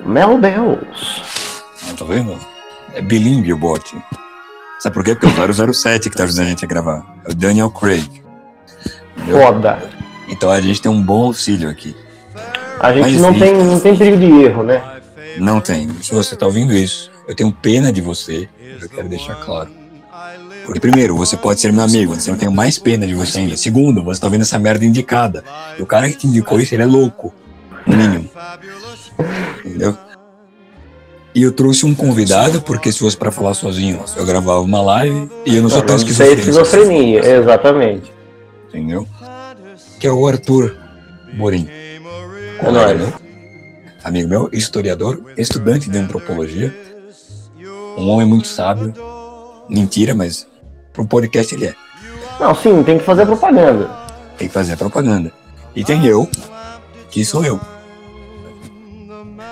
Mel Bells. Ah, Tá vendo? É bilíngue o bot. Sabe por quê? Porque é o 007 que tá ajudando a gente a gravar. É o Daniel Craig. Entendeu? Foda. Então a gente tem um bom auxílio aqui. A gente Mas, não tem, não tem perigo de erro, né? Não tem. Se você tá ouvindo isso, eu tenho pena de você. Eu quero deixar claro. Porque, primeiro, você pode ser meu amigo, então eu tenho mais pena de você ainda. Segundo, você tá vendo essa merda indicada. E o cara que te indicou isso, ele é louco. No mínimo. Entendeu? E eu trouxe um convidado, porque se fosse pra falar sozinho, eu gravava uma live e eu não sou tão sei esquizofrênico. esquizofrenia, exatamente. Entendeu? Que é o Arthur Morim. É nóis. Amigo meu, historiador, estudante de antropologia. Um homem muito sábio. Mentira, mas pro podcast ele é. Não, sim, tem que fazer propaganda. Tem que fazer propaganda. E tem eu, que sou eu.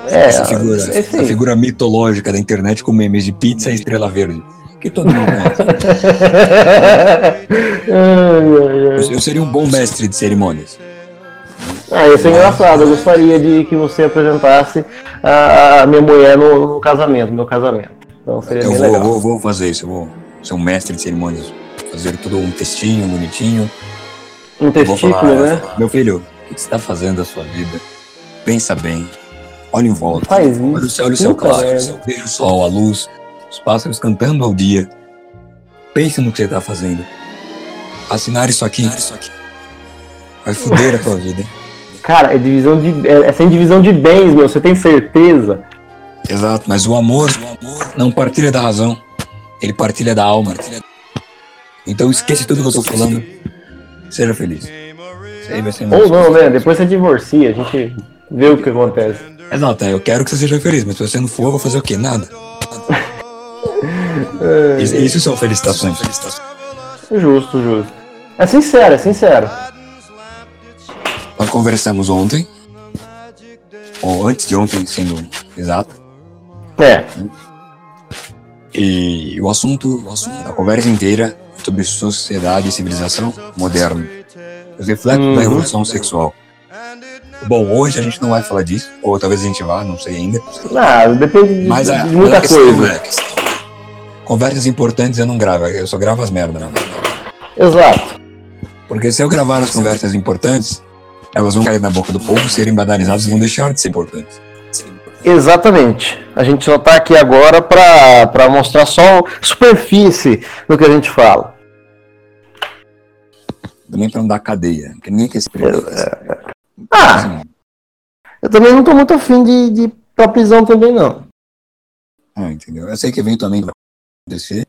É, essa figura, esse essa figura mitológica da internet com memes de pizza e estrela verde. Que todo mundo conhece. Eu, eu seria um bom mestre de cerimônias. Ah, ia ser engraçado. Eu gostaria de que você apresentasse a, a minha mulher no, no casamento, no meu casamento. Então seria Eu bem vou, legal. vou, vou fazer isso, eu vou ser um mestre de cerimônias. Fazer tudo um textinho bonitinho. Um testículo, falar, né? Meu filho, o que você está fazendo da sua vida? Pensa bem. Olha em volta. Faz isso. Olha o céu, olha o céu claro. merda. Veja o sol, a luz, os pássaros cantando ao dia. Pense no que você está fazendo. Assinar isso aqui vai foder a tua vida. hein? Cara, é divisão de. É, é sem divisão de bens, meu. Você tem certeza? Exato, mas o amor, não partilha da razão. Ele partilha da alma. Então esquece tudo que eu tô falando. Seja feliz. Isso aí vai ser Ou não, né? Depois você divorcia, a gente vê o que acontece. Exato, é, eu quero que você seja feliz, mas se você não for, eu vou fazer o quê? Nada. Isso, isso são felicitações. Justo, justo. É sincero, é sincero. Nós conversamos ontem, ou antes de ontem, sendo exato, É. e o assunto, o assunto da conversa inteira é sobre sociedade e civilização moderna. Os reflexos da Uhum. evolução sexual. Bom, hoje a gente não vai falar disso, ou talvez a gente vá, não sei ainda. Ah, depende de, Mas de muita a questão coisa. é, conversas importantes eu não gravo, eu só gravo as merdas, né? Exato. Porque se eu gravar as conversas importantes, elas vão cair na boca do povo, serem banalizadas e vão deixar de ser importantes. Exatamente. A gente só tá aqui agora pra, pra mostrar só superfície do que a gente fala. Também pra não dar cadeia, porque ninguém quer se prender. Ah, eu também não tô muito afim de, de ir pra prisão também, não. ah, entendeu? Eu sei que eventualmente vai acontecer.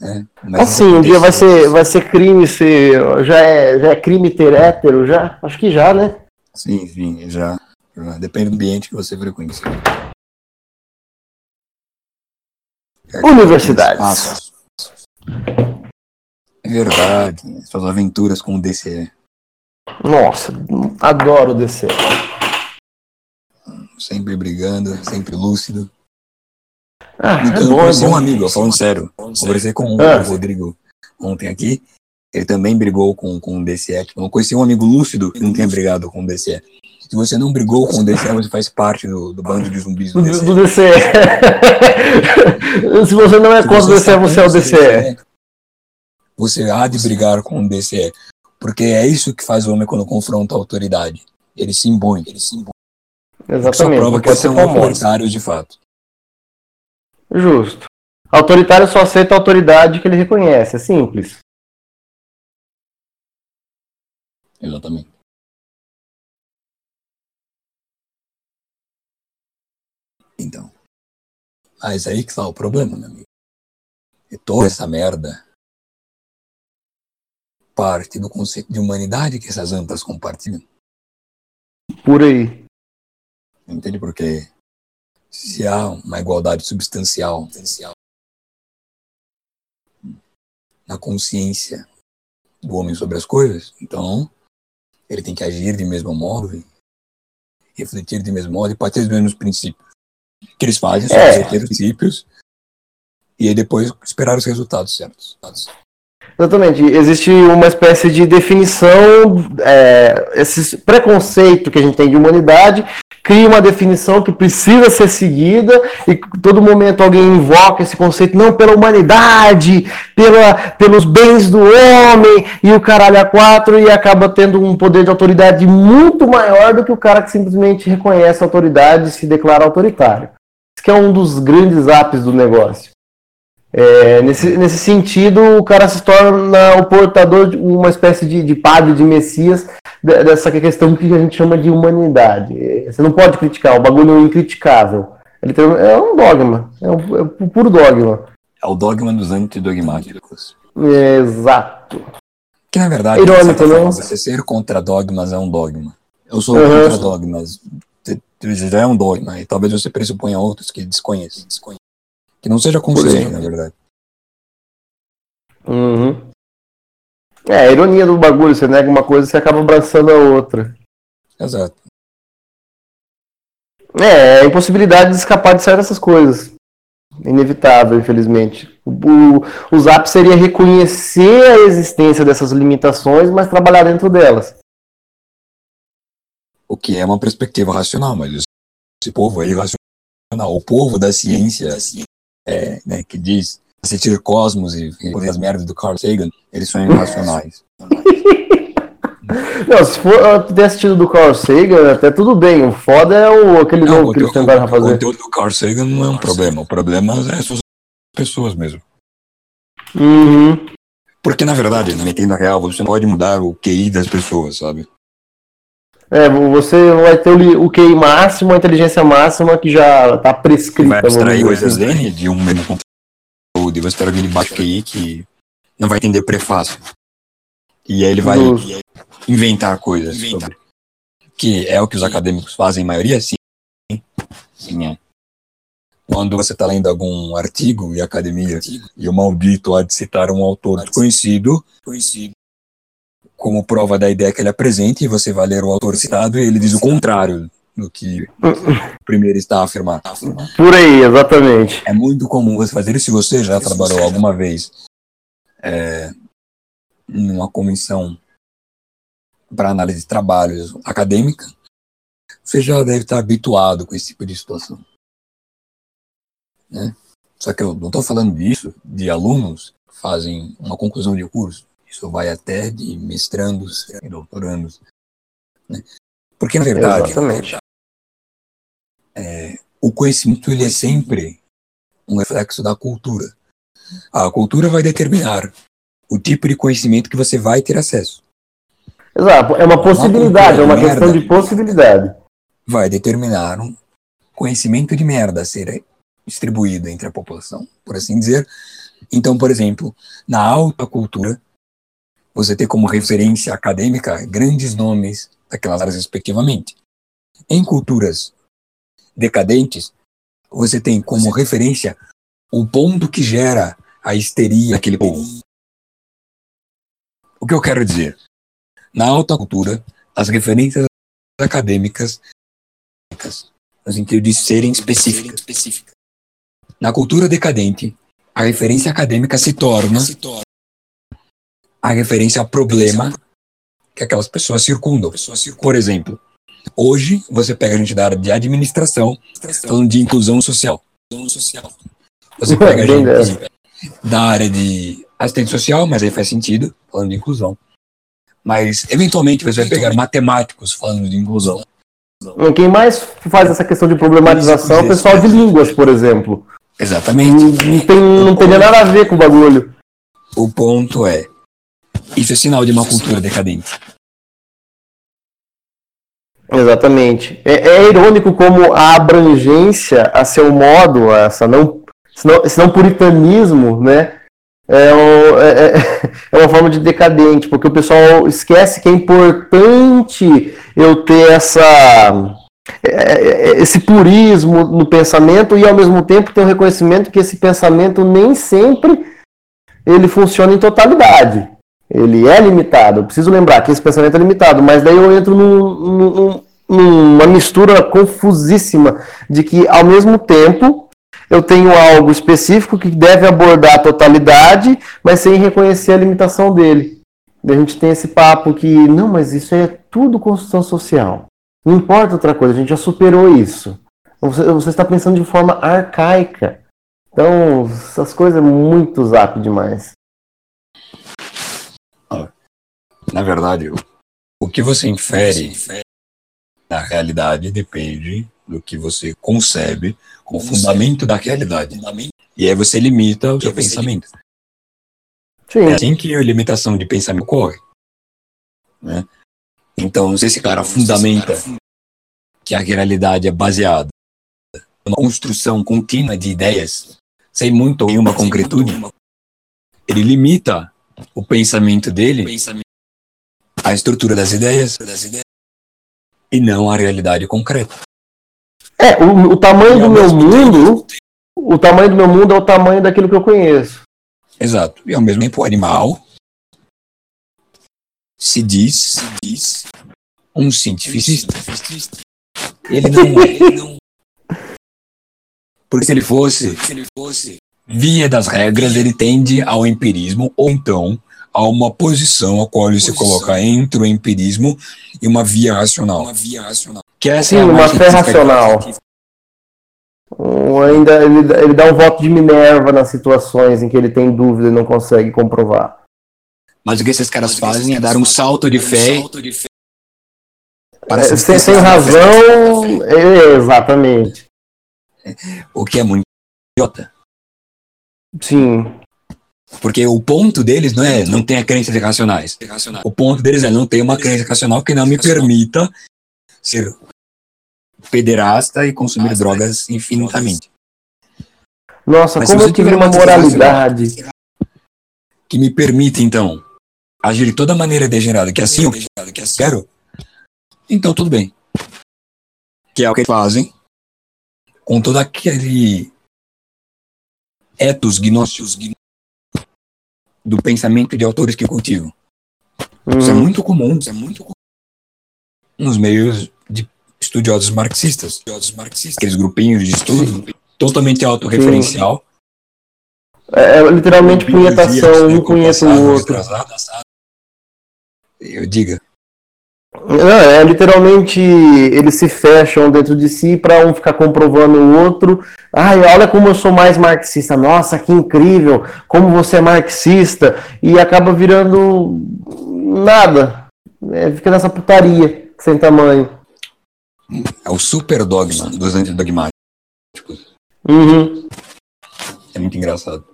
Né? Assim, um dia vai ser, vai ser crime ser. Já é, já é crime ter hétero, já? Acho que já, né? Sim, sim, já. já. Depende do ambiente que você frequenta. Universidades. Espaços. É verdade. Suas aventuras com o DCE. Nossa, adoro descer. Sempre brigando, sempre lúcido. Ah, Então, é eu bom, é conheci um amigo, falando sério. Conversei com Ah. o Rodrigo ontem aqui. Ele também brigou com, com o DCE. Tipo, Eu conheci um amigo lúcido que não tinha brigado com o DCE. Se você não brigou com o DCE, você faz parte do, do bando de zumbis do Do, DCE. do DCE. Se você não é Se contra o DCE, você é o contra DCE. Você há de brigar com o DCE. Porque é isso que faz o homem quando confronta a autoridade. Ele se impõe. Ele se impõe. Só Exatamente. prova que pode são ser famoso. autoritários de fato. Justo. Autoritário só aceita a autoridade que ele reconhece. É simples. Exatamente. Então. Mas aí que tá o problema, meu amigo. E toda essa merda parte do conceito de humanidade que essas antas compartilham. Por aí. Entende? Porque se há uma igualdade substancial na consciência do homem sobre as coisas, então ele tem que agir de mesmo modo, refletir de mesmo modo e partir dos mesmos princípios. O que eles fazem são É. os princípios e aí depois esperar os resultados certos. Exatamente. Existe uma espécie de definição, é, esse preconceito que a gente tem de humanidade, cria uma definição que precisa ser seguida e todo momento alguém invoca esse conceito, não pela humanidade, pela, pelos bens do homem e o caralho a quatro e acaba tendo um poder de autoridade muito maior do que o cara que simplesmente reconhece a autoridade e se declara autoritário. Isso que é um dos grandes ápices do negócio. É, nesse, nesse sentido, o cara se torna o portador de uma espécie de, de padre, de messias, dessa questão que a gente chama de humanidade. Você não pode criticar, o bagulho é incriticável. Ele tem, é um dogma, é um, é um puro dogma. É o dogma dos antidogmáticos. É, exato. Que na verdade, Irônico, não? você ser contra dogmas é um dogma. Eu sou uhum. contra dogmas. Já é um dogma, e talvez você pressuponha outros que desconheça. desconheça. Que não seja consciente, na verdade. Uhum. É, a ironia do bagulho, você nega uma coisa e você acaba abraçando a outra. Exato. É, a impossibilidade de escapar de certas coisas. Inevitável, infelizmente. O, o Zap seria reconhecer a existência dessas limitações, mas trabalhar dentro delas. O que é uma perspectiva racional, mas esse povo é irracional. O povo da ciência, é, né, que diz assistir Cosmos e, e as merdas do Carl Sagan, eles são irracionais. Não, se for ter assistido do Carl Sagan, até tudo bem. O foda é o, aquele não, novo que eles tentaram fazer. O conteúdo do Carl Sagan não é um problema. O problema é as pessoas mesmo. Uhum. Porque, na verdade, na metendo real, você não pode mudar o QI das pessoas, sabe? É, você vai ter o QI máximo, a inteligência máxima que já está prescrita. Vai abstrair coisas N de um mesmo conteúdo e você alguém de baixo QI que não vai entender prefácio. E aí ele vai inventar coisas sobre. Que é o que os acadêmicos fazem, em maioria, sim. Sim, é. Quando você está lendo algum artigo e academia e o maldito há de citar um autor desconhecido, conhecido como prova da ideia que ele apresenta, e você vai ler o autor citado e ele diz o contrário do que o primeiro está a afirmar. Por aí, exatamente. É muito comum você fazer isso se você já trabalhou alguma vez é, numa comissão para análise de trabalhos acadêmica, você já deve estar habituado com esse tipo de situação. Né? Só que eu não estou falando disso de alunos que fazem uma conclusão de curso. Isso vai até de mestrandos e doutorandos. Né? Porque, na verdade, Exatamente. É, o conhecimento ele é sempre um reflexo da cultura. A cultura vai determinar o tipo de conhecimento que você vai ter acesso. Exato, é uma possibilidade, uma é uma questão de possibilidade. Vai determinar um conhecimento de merda a ser distribuído entre a população, por assim dizer. Então, por exemplo, na alta cultura, você tem como referência acadêmica grandes nomes daquelas áreas respectivamente. Em culturas decadentes, você tem como referência o ponto que gera a histeria daquele povo. O que eu quero dizer? Na alta cultura, as referências acadêmicas, no sentido de serem específicas. Na cultura decadente, a referência acadêmica se torna a referência ao problema que aquelas pessoas circundam. Por exemplo, hoje você pega a gente da área de administração falando de inclusão social. Você pega a gente da área de assistente social, mas aí faz sentido, falando de inclusão. Mas, eventualmente, você vai pegar matemáticos falando de inclusão. Quem mais faz essa questão de problematização é o pessoal de línguas, por exemplo. Exatamente. Não, não, tem, não tem nada a ver com o bagulho. O ponto é, isso é sinal de uma cultura decadente. Exatamente. É, é, irônico como a abrangência, a seu modo, essa não, esse não, esse não puritanismo, né? É, um, é, é, é, uma forma de decadente, porque o pessoal esquece que é importante eu ter essa é, é, esse purismo no pensamento e ao mesmo tempo ter o um reconhecimento que esse pensamento nem sempre ele funciona em totalidade. Ele é limitado. Eu preciso lembrar que esse pensamento é limitado, mas daí eu entro num, num, numa mistura confusíssima de que, ao mesmo tempo, eu tenho algo específico que deve abordar a totalidade, mas sem reconhecer a limitação dele. a gente tem esse papo que, não, mas isso é tudo construção social. Não importa outra coisa, a gente já superou isso. Você, você está pensando de forma arcaica. Então, essas coisas é muito zap demais. Na verdade, o que você infere na realidade depende do que você concebe como fundamento da realidade. E aí você limita o seu pensamento. Sim. É assim que a limitação de pensamento ocorre. Né? Então, se esse cara fundamenta que a realidade é baseada numa construção contínua de ideias, sem muito em uma concretude, ele limita o pensamento dele à estrutura das ideias e não à realidade concreta. É, o, o tamanho do meu mundo, o tamanho do meu mundo é o tamanho daquilo que eu conheço. Exato. E ao mesmo tempo o animal se diz, se diz um cientificista. Ele não, ele não. Porque se ele fosse, se ele fosse, via das regras, ele tende ao empirismo ou então a uma posição a qual ele posição. se coloca entre o empirismo e uma via racional. Uma via racional. Que essa Sim, é uma fé racional. Um, ainda ele, ele dá um voto de Minerva nas situações em que ele tem dúvida e não consegue comprovar. Mas o que esses caras fazem é dar um salto de fé. Para é, sem, sem razão, é, exatamente. O que é muito idiota. Sim. Porque o ponto deles não é não ter crenças irracionais. O ponto deles é não ter uma crença racional que não me permita ser pederasta e consumir drogas infinitamente. Nossa, Mas como eu tive uma moralidade. Que me permite, então, agir de toda maneira degenerada, que é assim eu quero, então tudo bem. Que é o que fazem com todo aquele etos gnósticos do pensamento de autores que cultivam. Hum. Isso é muito comum, isso é muito comum nos meios de estudiosos marxistas. Aqueles grupinhos de estudo totalmente autorreferencial. É, é literalmente punhetação, um punheta o outro. Eu diga. Não, é literalmente eles se fecham dentro de si para um ficar comprovando o outro. Ai, olha como eu sou mais marxista. Nossa, que incrível! Como você é marxista e acaba virando nada. É, fica nessa putaria sem tamanho. É o super dogma dos antidogmáticos. Uhum. É muito engraçado.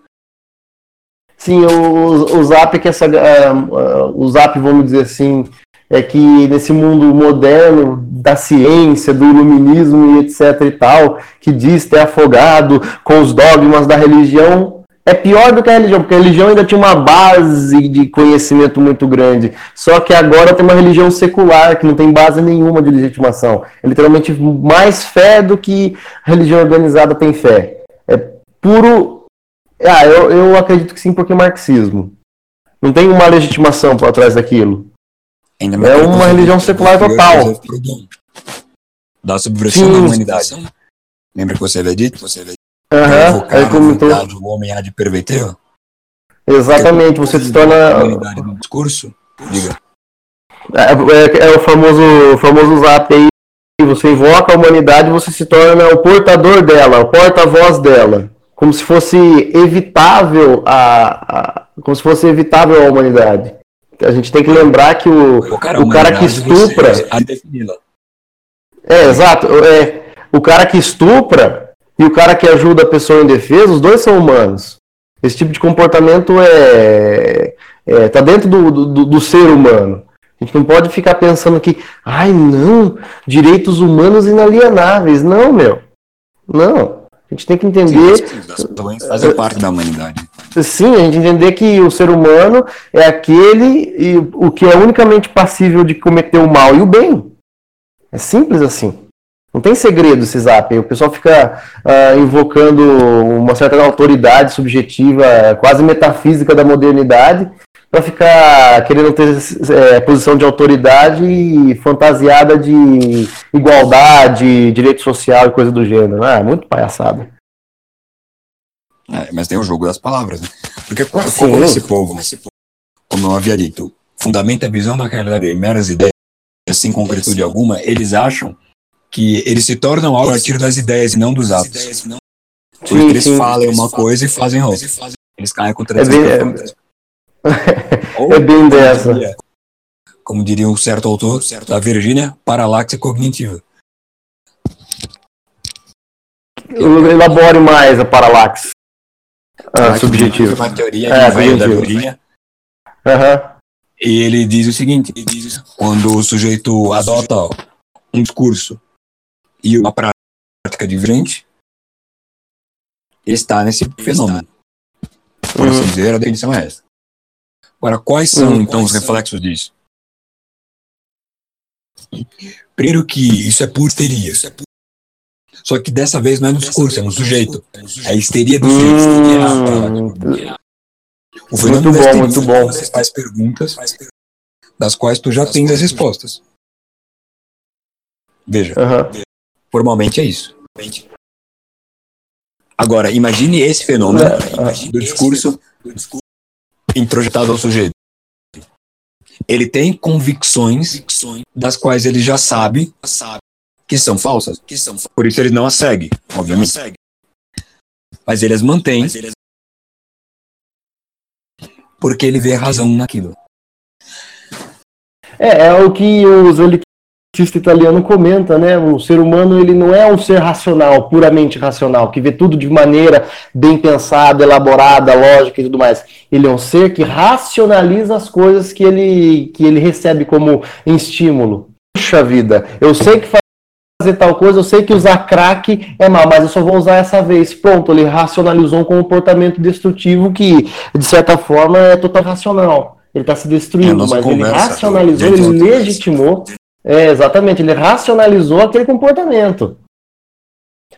Sim, o, o Zap é que essa. Uh, o Zap, vamos dizer assim, é que nesse mundo moderno da ciência, do iluminismo e etc e tal, que diz ter afogado com os dogmas da religião, é pior do que a religião, porque a religião ainda tinha uma base de conhecimento muito grande. Só que agora tem uma religião secular, que não tem base nenhuma de legitimação. É literalmente mais fé do que a religião organizada tem fé. É puro. Ah, eu, eu acredito que sim, porque é marxismo. Não tem uma legitimação por trás daquilo. É uma religião secular total. Da subversão da humanidade. Lembra que você havia dito? Você havia Aham, aí comentou. O homem há de perverter? Exatamente, você se torna. No discurso? Diga. É, é, é, o famoso, o famoso zap aí. Você invoca a humanidade você se torna o portador dela, o porta-voz dela. Como se fosse evitável a, a, Como se fosse evitável a humanidade. A gente tem que lembrar que o, o cara, o cara que estupra. É, exato. É, o cara que estupra e o cara que ajuda a pessoa em defesa, os dois são humanos. Esse tipo de comportamento é, é tá dentro do, do, do ser humano. A gente não pode ficar pensando que, ai não, direitos humanos inalienáveis. Não, meu. Não. A gente tem que entender. Sim, fazem parte da humanidade. Sim, a gente entender que o ser humano é aquele e o que é unicamente passível de cometer o mal e o bem. É simples assim. Não tem segredo esse zap. O pessoal fica uh, invocando uma certa autoridade subjetiva, quase metafísica da modernidade, para ficar querendo ter é, posição de autoridade fantasiada de igualdade, direito social e coisa do gênero. Ah, é muito palhaçada. É, mas tem o jogo das palavras, né? Porque como esse povo, como eu havia dito, fundamenta a visão da realidade em meras ideias, sem concretude alguma, eles acham que eles se tornam algo a partir das ideias e não dos atos. Por isso eles falam uma coisa e fazem outra. Eles caem com três É bem- É bem dessa. Como diria um certo autor da Virgínia, paralaxe cognitiva. Elabore mais a paralaxe. Ah, subjetivo. Uma teoria É, que veio da subjetivo. Aham. E ele diz o seguinte: quando o sujeito adota um discurso e uma prática diferente, ele está nesse fenômeno. Por assim Uhum. dizer, a definição é essa. Agora, quais são Uhum. então os reflexos disso? Primeiro que isso é por histeria. Só que dessa vez não é no discurso, é no sujeito. É a histeria do sujeito. Hum, O fenômeno Muito bom, muito é bom. Você faz perguntas das quais tu já tens as respostas. Veja, formalmente é isso. Agora, imagine esse fenômeno É, do discurso introjetado ao sujeito. Ele tem convicções das quais ele já sabe que são falsas. Por isso ele não as segue, obviamente. Mas ele as mantém porque ele vê razão naquilo. É, é o que o zoologista italiano comenta, né? O ser humano ele não é um ser racional, puramente racional, que vê tudo de maneira bem pensada, elaborada, lógica e tudo mais. Ele é um ser que racionaliza as coisas que ele, que ele recebe como estímulo. Puxa vida, eu sei que fazer tal coisa, eu sei que usar crack é mal, mas eu só vou usar essa vez. Pronto, ele racionalizou um comportamento destrutivo que, de certa forma, é total racional. Ele está se É a destruindo, nossa mas ele racionalizou, ele legitimou. É, exatamente, ele racionalizou aquele comportamento.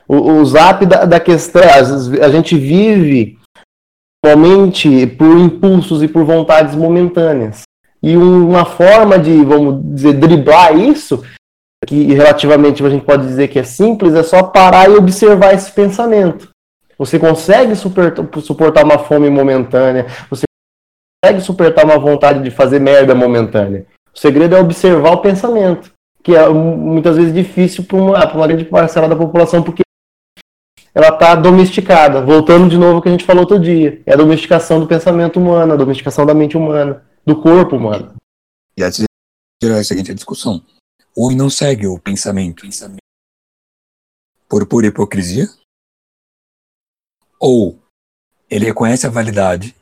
O, o zap da, da questão, vezes, a gente vive somente por impulsos e por vontades momentâneas. E um- uma forma de, vamos dizer, driblar isso, que relativamente a gente pode dizer que é simples, é só parar e observar esse pensamento. Você consegue suportar, uma fome momentânea, você consegue suportar uma vontade de fazer merda momentânea. O segredo é observar o pensamento, que é mu- muitas vezes difícil para uma, uma grande parcela da população, porque ela está domesticada. Voltando de novo ao que a gente falou outro dia. É a domesticação do pensamento humano, a domesticação da mente humana, do corpo humano. E aí gerar a seguinte discussão. O homem não segue o pensamento por pura hipocrisia? Ou ele reconhece a validade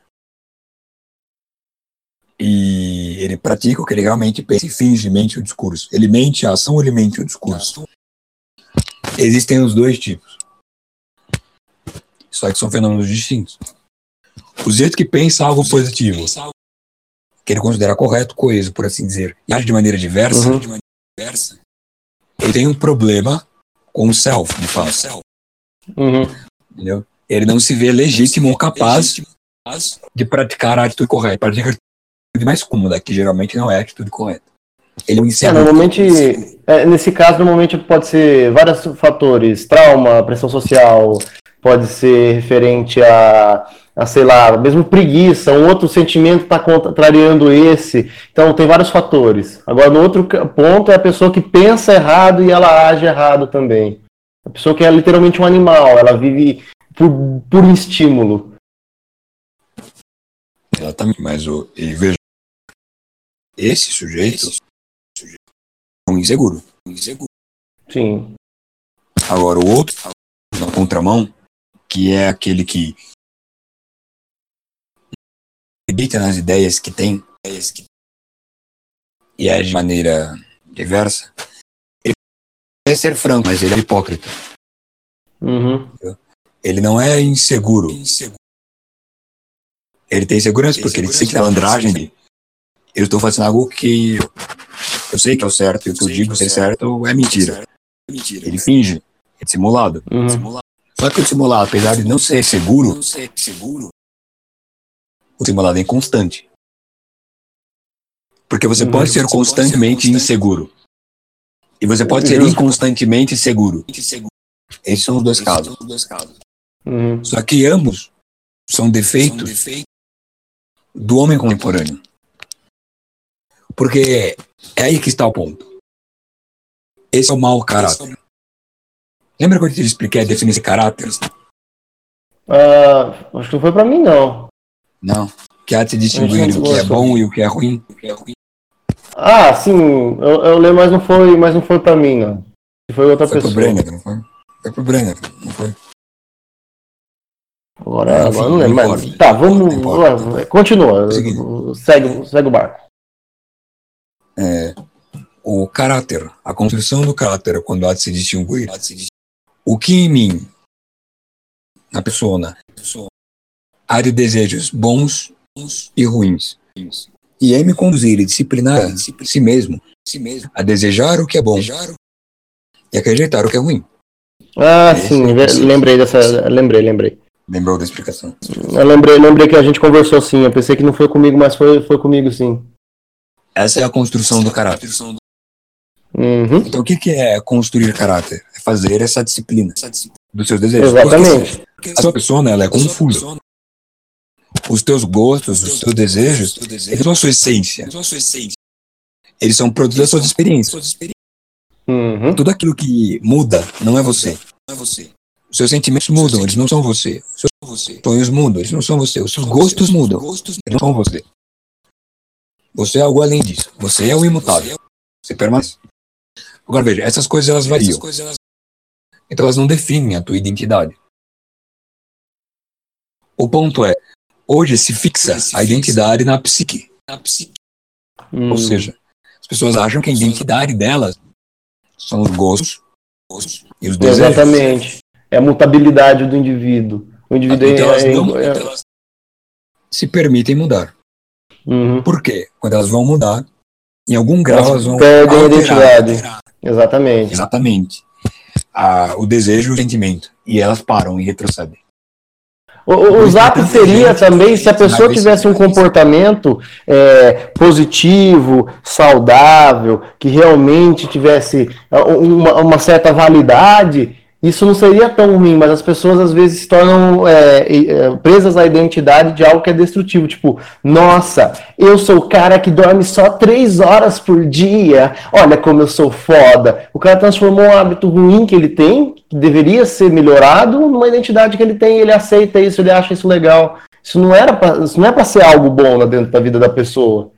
e ele pratica o que ele realmente pensa e finge mente o discurso. Ele mente a ação ou ele mente o discurso? Existem os dois tipos. Só que são fenômenos distintos. O sujeito que pensa algo positivo, que ele considera correto, coeso, por assim dizer, e age de maneira diversa, Uhum. Diversa, ele tem um problema com o self, de fato. Uhum. Entendeu? Ele não se vê legítimo ou capaz de praticar a atitude correta. Pratica a atitude mais cômoda, que geralmente não é a atitude correta. Ele é um É, normalmente, é, nesse caso, normalmente pode ser vários fatores, trauma, pressão social, pode ser referente a, a sei lá, mesmo preguiça, um outro sentimento está contrariando esse. Então, tem vários fatores. Agora, no outro ponto, é a pessoa que pensa errado e ela age errado também. A pessoa que é literalmente um animal, ela vive por, por estímulo. Exatamente, mas o, e veja, esse sujeito é um inseguro. Sim. Agora, o outro, na contramão, que é aquele que acredita nas ideias que tem e age de maneira diversa, ele quer ser franco, mas ele é hipócrita. Uhum. Ele não é inseguro. Ele tem segurança porque ele sente a malandragem de eu estou fazendo algo que eu sei que é o certo e o que eu digo ser certo é mentira. Ele finge, é dissimulado. Uhum. Só que o simulado, apesar de não ser seguro, o simulado é inconstante. Porque você Uhum. pode ser constantemente inseguro. E você pode ser Justo. inconstantemente seguro. Esses são os dois casos. Uhum. Só que ambos são defeitos do homem contemporâneo. Porque é aí que está o ponto. Esse é o mau caráter. Lembra quando eu te expliquei a definição de caráter? Ah, acho que não foi pra mim, não. Não. Que há de se distinguir o que é bom e o que é ruim. Ah, sim, eu, eu lembro, mas não foi, mas não foi pra mim, não. Foi outra Foi pessoa. pro Brenner, não foi? Foi pro Brenner, não foi? Agora, Enfim, agora não lembro. Mas, importa. tá, vamos. Importa. Continua. Seguinte. Segue, segue o barco. É, o caráter, a construção do caráter, quando há de se distinguir, o que em mim, na pessoa, há de desejos bons e ruins, e é me conduzir e disciplinar si mesmo a desejar o que é bom e a rejeitar o que é ruim. Ah, Esse sim, é lembrei dessa. Lembrei, lembrei. Lembrou da explicação? Eu lembrei, lembrei que a gente conversou sim. Eu pensei que não foi comigo, mas foi, foi comigo sim. Essa é a construção do caráter. Uhum, Então, o que que é construir caráter? É fazer essa disciplina dos seus desejos. exatamente. A sua pessoa, ela é confusa. Os teus gostos, os teus desejos, eles são a sua essência. Eles são produtos das suas experiências. Uhum, Tudo aquilo que muda não é você. Os seus sentimentos mudam, eles não são você. Os seus sonhos mudam, eles não são você. Os seus gostos mudam, eles não são você. Você é algo além disso. Você é o imutável. Você permanece. Agora veja, essas coisas elas variam. Então elas não definem a tua identidade. O ponto é, hoje se fixa a identidade na psique. uhum. Ou seja, as pessoas acham que a identidade delas são os gostos e os desejos. Exatamente. É a mutabilidade do indivíduo. O indivíduo Então elas é, não é- se permitem mudar. Uhum. Por quê? Quando elas vão mudar, em algum grau elas vão perdem a alterar. identidade. Exatamente. Exatamente. A- o desejo e o sentimento. E elas param e retrocedem. O, o, o zap seria também se a pessoa tivesse um comportamento é, positivo, saudável, que realmente tivesse ah, uma, uma certa validade, isso não seria tão ruim, mas as pessoas às vezes se tornam é, é, presas à identidade de algo que é destrutivo. Tipo, nossa, eu sou o cara que dorme só três horas por dia, olha como eu sou foda. O cara transformou um hábito ruim que ele tem, que deveria ser melhorado, numa identidade que ele tem, ele aceita isso, ele acha isso legal. Isso não era pra, isso não é para ser algo bom lá dentro da vida da pessoa.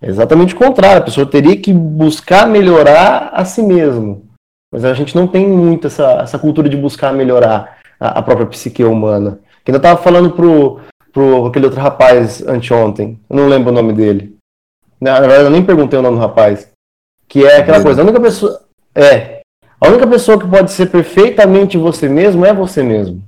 É exatamente o contrário. A pessoa teria que buscar melhorar a si mesmo. Mas a gente não tem muito essa, essa cultura de buscar melhorar a, a própria psique humana. Que ainda estava falando pro, pro aquele outro rapaz anteontem. Eu não lembro o nome dele. Na, verdade, eu nem perguntei o nome do rapaz. Que é aquela Pedro. coisa, a única pessoa. É. A única pessoa que pode ser perfeitamente você mesmo é você mesmo.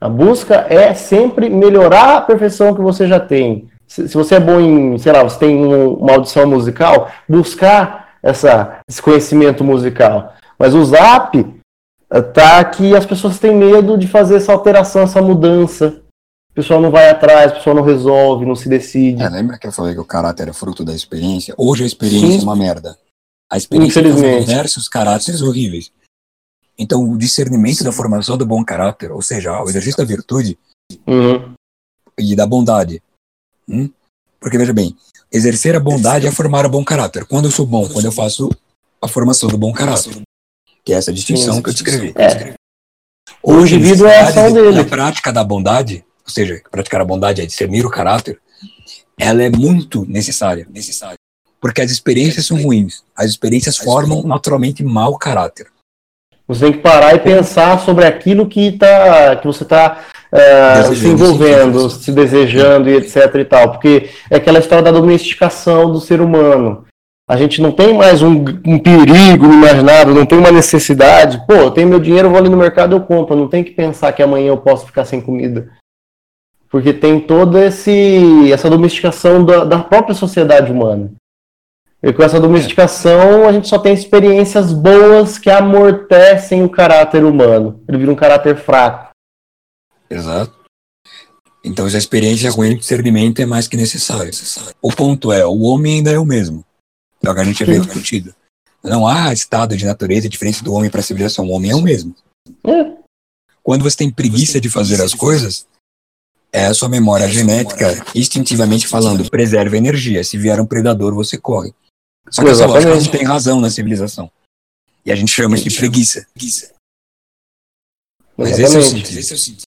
A busca é sempre melhorar a perfeição que você já tem. Se, se você é bom em, sei lá, você tem um- uma audição musical, buscar essa, esse conhecimento musical. Mas o Zap eh, tá que as pessoas têm medo de fazer essa alteração, essa mudança. O pessoal não vai atrás, o pessoal não resolve, não se decide. É, lembra que eu falei que o caráter é fruto da experiência? Hoje a experiência Sim. é uma merda. A experiência Infelizmente. tem diversos caráteres horríveis. Então, o discernimento da formação do bom caráter, ou seja, o exercício da virtude Uhum. e da bondade. Hum? Porque, veja bem, exercer a bondade é formar o bom caráter. Quando eu sou bom? Quando eu faço a formação do bom caráter. Que é essa distinção Sim. que eu descrevi. É. O Hoje, indivíduo é a ação dele. A prática da bondade, ou seja, praticar a bondade é discernir o caráter, ela é muito necessária. necessária. Porque as experiências são ruins. As experiências formam naturalmente mau caráter. Você tem que parar e pensar sobre aquilo que, tá, que você está se Desejando, envolvendo, sim. se desejando e etc e tal. Porque é aquela história da domesticação do ser humano. A gente não tem mais um, um perigo imaginário, não tem uma necessidade. Pô, eu tenho meu dinheiro, vou ali no mercado eu compro. Não tem que pensar que amanhã eu posso ficar sem comida. Porque tem toda essa domesticação da, da própria sociedade humana. E com essa domesticação, a gente só tem experiências boas que amortecem o caráter humano. Ele vira um caráter fraco. Exato. Então, essa experiência ruim de discernimento é mais que necessária. O ponto é, o homem ainda é o mesmo. É o que a gente havia discutido. Não há estado de natureza diferente do homem para a civilização. O homem é o mesmo. É. Quando você tem preguiça de fazer as coisas, é a sua memória genética, instintivamente falando, preserva energia. Se vier um predador, você corre. Só que essa lógica não tem razão na civilização. E a gente chama isso de preguiça. Mas esse é o sentido.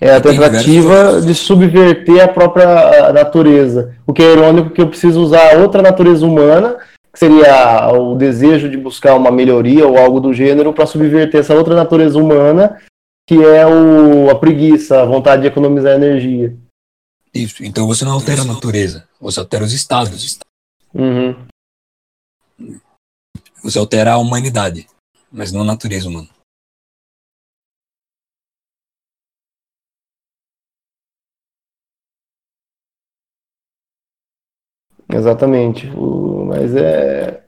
É a tentativa de subverter a própria natureza. O que é irônico que eu preciso usar outra natureza humana, que seria o desejo de buscar uma melhoria ou algo do gênero, para subverter essa outra natureza humana, que é o, a preguiça, a vontade de economizar energia. Isso. Então você não altera a natureza, você altera os estados. Uhum. Você altera a humanidade, mas não a natureza humana. Exatamente. O, mas é.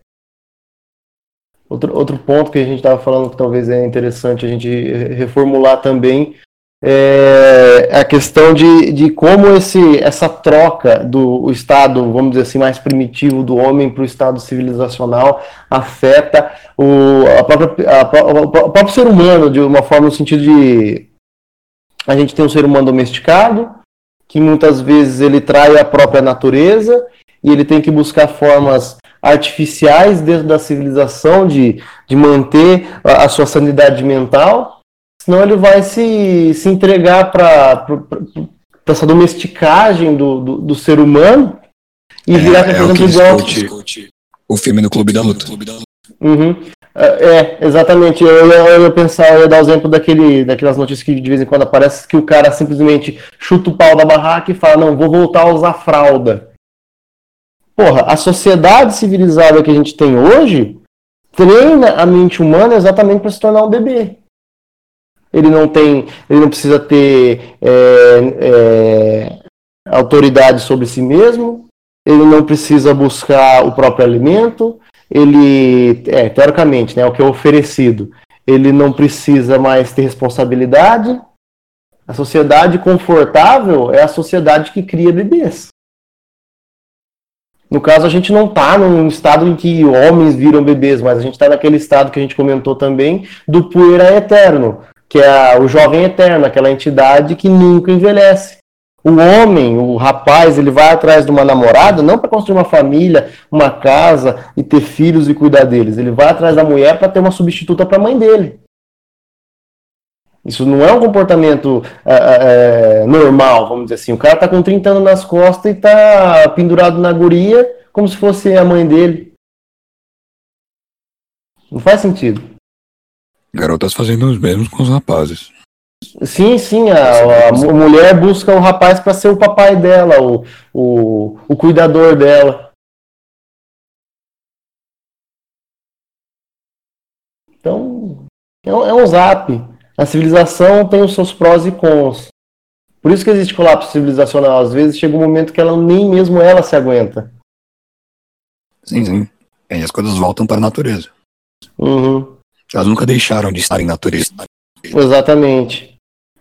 Outro, outro ponto que a gente estava falando que talvez é interessante a gente reformular também é a questão de, de como esse, essa troca do estado, vamos dizer assim, mais primitivo do homem para o estado civilizacional afeta o, a própria, a, o próprio ser humano de uma forma no sentido de a gente tem um ser humano domesticado que muitas vezes ele trai a própria natureza e ele tem que buscar formas artificiais dentro da civilização de, de manter a, a sua sanidade mental, senão ele vai se, se entregar para essa domesticagem do, do, do, ser humano e é, virar, por é exemplo, igual. O filme do Clube da Luta. Uhum. É, é, exatamente. Eu ia, eu ia, pensar, eu ia dar o exemplo daquele, daquelas notícias que de vez em quando aparece que o cara simplesmente chuta o pau da barraca e fala: Não, vou voltar a usar fralda. Porra, a sociedade civilizada que a gente tem hoje treina a mente humana exatamente para se tornar um bebê. Ele não tem, ele não precisa ter é, é, autoridade sobre si mesmo, ele não precisa buscar o próprio alimento, ele, é, teoricamente, né, o que é oferecido, ele não precisa mais ter responsabilidade. A sociedade confortável é a sociedade que cria bebês. No caso, a gente não está num estado em que homens viram bebês, mas a gente está naquele estado que a gente comentou também do puera eterno, que é o jovem eterno, aquela entidade que nunca envelhece. O homem, o rapaz, ele vai atrás de uma namorada não para construir uma família, uma casa e ter filhos e cuidar deles. Ele vai atrás da mulher para ter uma substituta para a mãe dele. Isso não é um comportamento é, é, normal, vamos dizer assim. O cara tá com 30 anos nas costas e tá pendurado na guria como se fosse a mãe dele. Não faz sentido. Garotas fazendo os mesmos com os rapazes. Sim, sim, a, a mulher busca o rapaz para ser o papai dela, o, o, o cuidador dela. Então, é um, é um zap. A civilização tem os seus prós e cons. Por isso que existe colapso civilizacional. Às vezes chega um momento que ela nem mesmo ela se aguenta. Sim, sim. E as coisas voltam para a natureza. Uhum. Elas nunca deixaram de estar em natureza. Exatamente.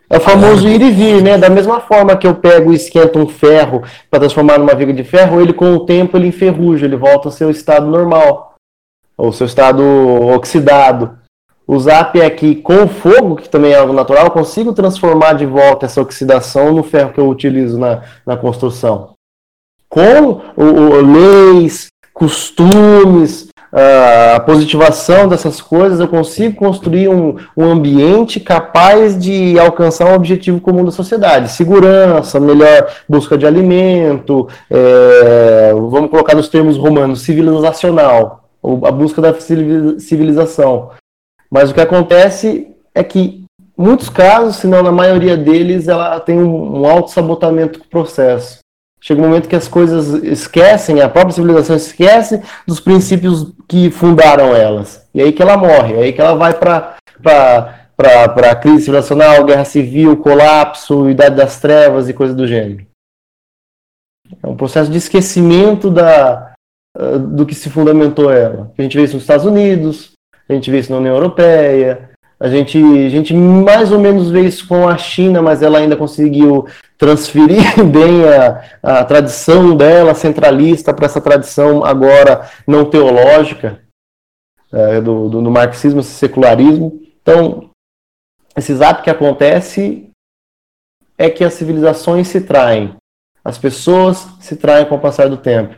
É o famoso ir e vir, né? Da mesma forma que eu pego e esquento um ferro para transformar numa viga de ferro, ele com o tempo ele enferruja, ele volta ao seu estado normal, ou seu estado oxidado. Zap é que com fogo, que também é algo natural, consigo transformar de volta essa oxidação no ferro que eu utilizo na, na construção. Com o, o leis, costumes, a positivação dessas coisas, eu consigo construir um, um ambiente capaz de alcançar um objetivo comum da sociedade. Segurança, melhor busca de alimento, é, vamos colocar nos termos romanos, civilizacional, a busca da civilização. Mas o que acontece é que, muitos casos, se não na maioria deles, ela tem um, um auto-sabotamento do processo. Chega um momento que as coisas esquecem, a própria civilização esquece dos princípios que fundaram elas. E aí que ela morre, aí que ela vai para a crise civilizacional, guerra civil, colapso, idade das trevas e coisas do gênero. É um processo de esquecimento da, do que se fundamentou ela. A gente vê isso nos Estados Unidos, a gente vê isso na União Europeia, a gente, a gente mais ou menos vê isso com a China, mas ela ainda conseguiu transferir bem a, a tradição dela centralista para essa tradição agora não teológica é, do, do, do, marxismo, secularismo. Então, esse ato que acontece é que as civilizações se traem, as pessoas se traem com o passar do tempo.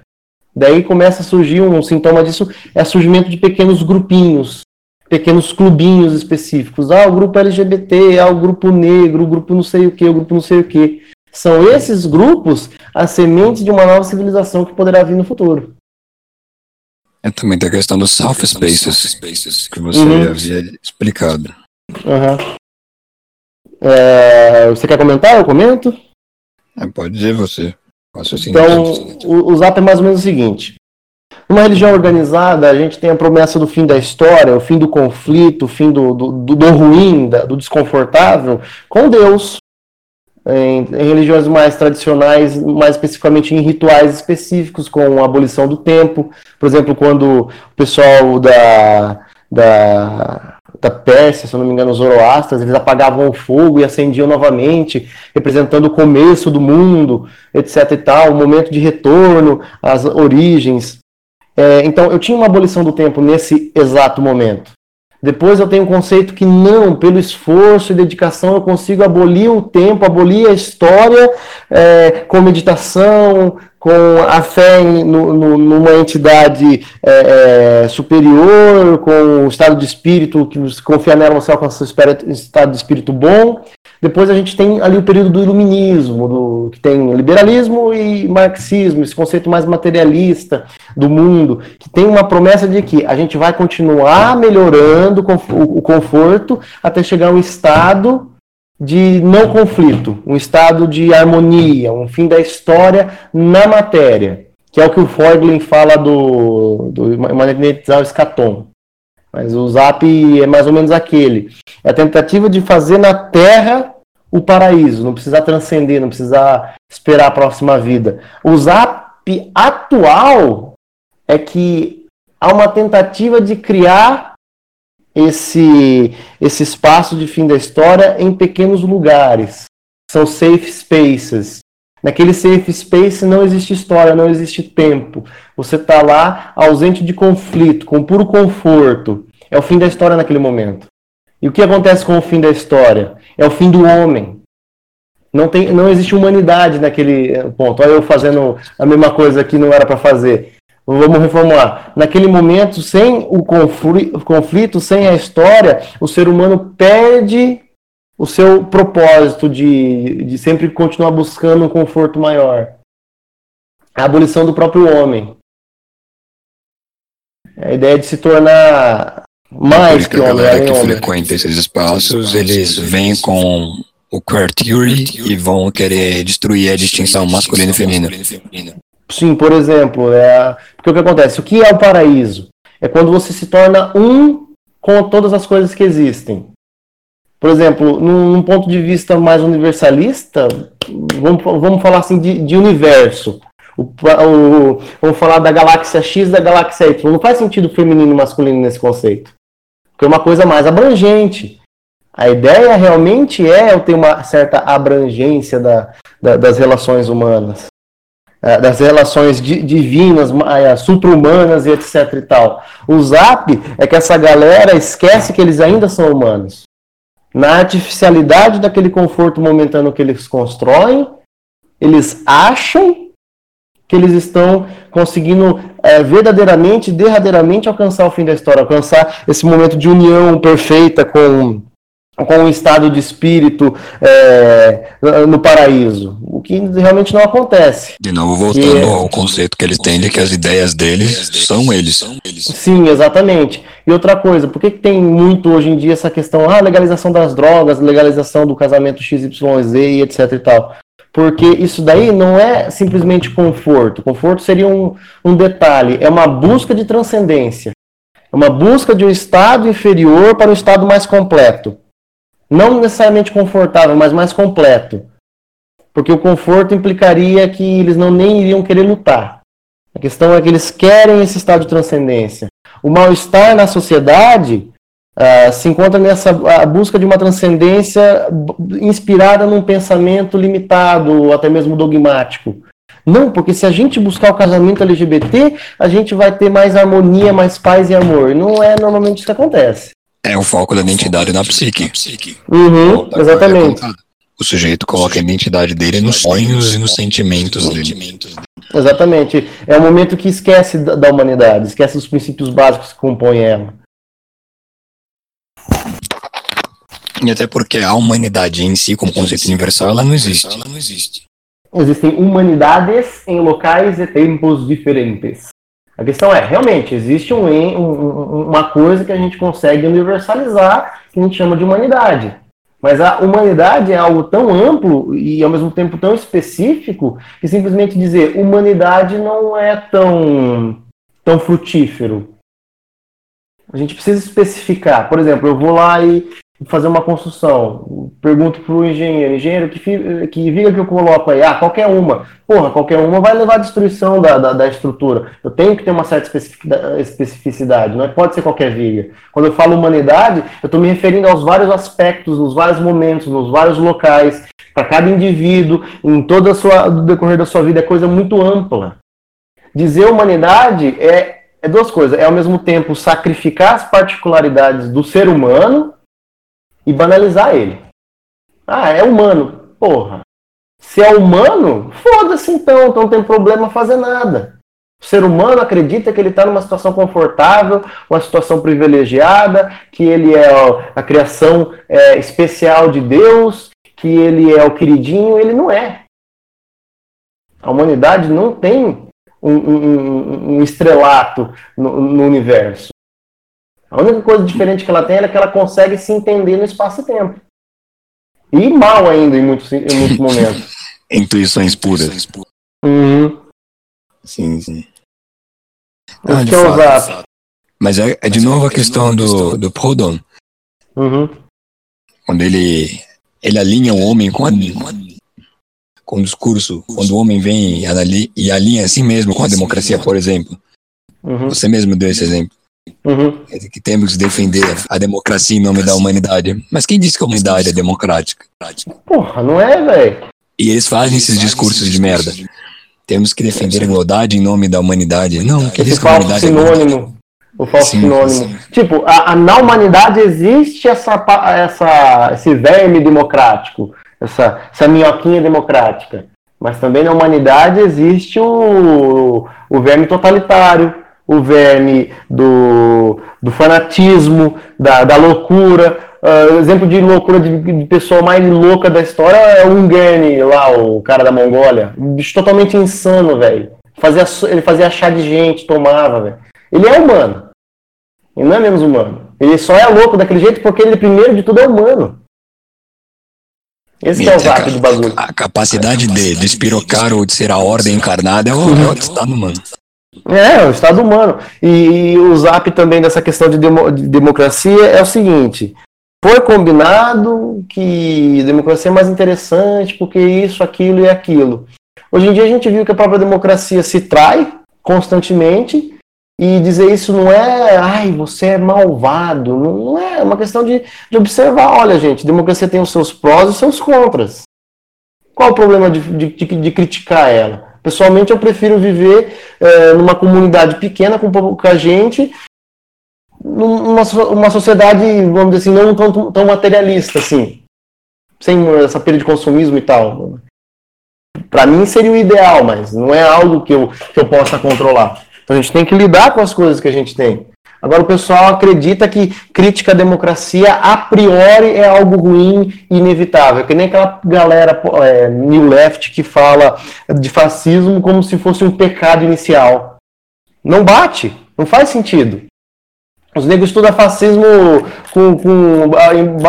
Daí começa a surgir um sintoma disso, é surgimento de pequenos grupinhos, pequenos clubinhos específicos. Ah, o grupo LGBT, ah, o grupo negro, o grupo não sei o que, o grupo não sei o que. São esses grupos as sementes de uma nova civilização que poderá vir no futuro. É também tem a questão dos self spaces, que você uhum. havia explicado. Uhum. É, você quer comentar? Eu comento? É, pode dizer você. Então, o, o Zap é mais ou menos o seguinte: numa religião organizada, a gente tem a promessa do fim da história, o fim do conflito, o fim do, do, do, ruim, do desconfortável, com Deus. Em, em, religiões mais tradicionais, mais especificamente em rituais específicos, com a abolição do tempo. Por exemplo, quando o pessoal da, da, da Pérsia, se não me engano, os Zoroastras, eles apagavam o fogo e acendiam novamente, representando o começo do mundo, etc. e tal, o momento de retorno às origens. É, então, eu tinha uma abolição do tempo nesse exato momento. Depois eu tenho um conceito que não, pelo esforço e dedicação eu consigo abolir o tempo, abolir a história é, com meditação, com a fé em, no, no, numa entidade é, é, superior, com o estado de espírito, que você confia nela, você alcança um estado de espírito bom. Depois a gente tem ali o período do iluminismo, do, que tem liberalismo e marxismo, esse conceito mais materialista do mundo, que tem uma promessa de que a gente vai continuar melhorando o conforto até chegar a um estado de não conflito, um estado de harmonia, um fim da história na matéria, que é o que o Forglin fala do, do magnetizar o escatom. Mas o Zap é mais ou menos aquele. É a tentativa de fazer na Terra o paraíso, não precisar transcender, não precisar esperar a próxima vida. O Zap atual é que há uma tentativa de criar esse, esse espaço de fim da história em pequenos lugares. São safe spaces. Naquele safe space não existe história, não existe tempo. Você está lá ausente de conflito, com puro conforto. É o fim da história naquele momento. E o que acontece com o fim da história? É o fim do homem. Não, tem, não existe humanidade naquele ponto. Olha eu fazendo a mesma coisa que não era para fazer. Vamos reformular. Naquele momento, sem o conflito, sem a história, o ser humano perde o seu propósito de, de sempre continuar buscando um conforto maior. A abolição do próprio homem. A ideia de se tornar mais que, homem. A galera que homem. frequenta esses espaços, eles vêm com o queer theory e vão querer destruir a distinção masculina e feminina. Sim, por exemplo, é... porque o que acontece? O que é o paraíso? É quando você se torna um com todas as coisas que existem. Por exemplo, num, num ponto de vista mais universalista, vamos, vamos falar assim de, de universo. O, o, vamos falar da galáxia X da galáxia Y. Não faz sentido feminino e masculino nesse conceito. Porque é uma coisa mais abrangente. A ideia realmente é eu ter uma certa abrangência da, da, das relações humanas. É, das relações divinas, é, supra-humanas e etc e tal. O zap é que essa galera esquece que eles ainda são humanos. Na artificialidade daquele conforto momentâneo que eles constroem, eles acham que eles estão conseguindo é, verdadeiramente, derradeiramente alcançar o fim da história, alcançar esse momento de união perfeita com com um estado de espírito é, no paraíso, o que realmente não acontece. De novo, voltando ao conceito que eles têm de que as ideias deles são eles. Sim, exatamente. E outra coisa, por que, que tem muito hoje em dia essa questão, ah, legalização das drogas, legalização do casamento XYZ e etc e tal? Porque isso daí não é simplesmente conforto. Conforto seria um, um detalhe, é uma busca de transcendência. É uma busca de um estado inferior para um estado mais completo não necessariamente confortável, mas mais completo. Porque o conforto implicaria que eles não nem iriam querer lutar. A questão é que eles querem esse estado de transcendência. O mal-estar na sociedade uh, se encontra nessa busca de uma transcendência inspirada num pensamento limitado, ou até mesmo dogmático. Não, porque se a gente buscar o casamento LGBT, a gente vai ter mais harmonia, mais paz e amor. Não é normalmente isso que acontece. É o foco da identidade na psique. Uhum, exatamente. O sujeito coloca a identidade dele nos sonhos e nos sentimentos dele. Exatamente. É o momento que esquece da humanidade, esquece os princípios básicos que compõem ela. E até porque a humanidade em si, como conceito universal, ela não existe. Ela não existe. Existem humanidades em locais e tempos diferentes. A questão é, realmente, existe um, um, uma coisa que a gente consegue universalizar, que a gente chama de humanidade. Mas a humanidade é algo tão amplo e ao mesmo tempo tão específico que simplesmente dizer humanidade não é tão, tão frutífero. A gente precisa especificar. Por exemplo, eu vou lá e fazer uma construção. Pergunto para o engenheiro, engenheiro, que, que viga que eu coloco aí? Ah, qualquer uma. Porra, qualquer uma vai levar à destruição da, da, da estrutura. Eu tenho que ter uma certa especificidade, não é, pode ser qualquer viga. Quando eu falo humanidade, eu estou me referindo aos vários aspectos, nos vários momentos, nos vários locais, para cada indivíduo, em todo o decorrer da sua vida, é coisa muito ampla. Dizer humanidade é, é duas coisas, é ao mesmo tempo sacrificar as particularidades do ser humano, e banalizar ele. Ah, é humano. Porra. Se é humano, foda-se então, então não tem problema fazer nada. O ser humano acredita que ele está numa situação confortável, uma situação privilegiada, que ele é a criação é, especial de Deus, que ele é o queridinho, ele não é. A humanidade não tem um, um, um estrelato no, no universo. A única coisa diferente que ela tem é que ela consegue se entender no espaço-tempo. E mal ainda em muitos, em muitos momentos. Intuições puras. Uhum. Sim, sim. Ah, de fato. Mas é, é, de novo a questão do, do Proudhon. Uhum. Quando ele, ele alinha o homem com, a, com o discurso, quando o homem vem e, e alinha a si mesmo com a democracia, por exemplo. Uhum. Você mesmo deu esse exemplo. Uhum. Que temos que defender a democracia em nome da humanidade. Mas quem disse que a humanidade é democrática? Porra, não é, velho? E eles fazem esses discursos de merda. Temos que defender a igualdade em nome da humanidade. Não, que a humanidade é sinônimo. É o falso sim, sinônimo. Sim. Tipo, a, a, na humanidade existe essa, essa, esse verme democrático, essa, essa minhoquinha democrática. Mas também na humanidade existe o, o verme totalitário, o verme do, do fanatismo, da, da loucura. Uh, exemplo de loucura de, de, pessoa mais louca da história é o Ungern, lá, o cara da Mongólia. Um bicho totalmente insano, velho. Fazia, ele fazia chá de gente, tomava, velho. Ele é humano. Ele não é menos humano. Ele só é louco daquele jeito porque ele, primeiro de tudo, é humano. Esse é o zap do bagulho. A capacidade de despirocar ou de ser a ordem encarnada é o, é o estado humano. É, o Estado humano. E, e, o zap também dessa questão de, demo, de democracia é o seguinte: foi combinado que democracia é mais interessante porque isso, aquilo e aquilo. Hoje em dia a gente viu que a própria democracia se trai constantemente e dizer isso não é, ai, você é malvado, não é, é uma questão de, de observar, olha gente, democracia tem os seus prós e os seus contras. Qual o problema de, de, de criticar ela? Pessoalmente, eu prefiro viver é, numa comunidade pequena, com pouca gente, numa uma sociedade, vamos dizer assim, não tão, tão materialista, assim, sem essa perda de consumismo e tal. Para mim seria o ideal, mas não é algo que eu, que eu possa controlar. Então a gente tem que lidar com as coisas que a gente tem. Agora o pessoal acredita que crítica à democracia a priori é algo ruim e inevitável. Que nem aquela galera é, New Left que fala de fascismo como se fosse um pecado inicial. Não bate, não faz sentido. Os negros estudam fascismo com, com,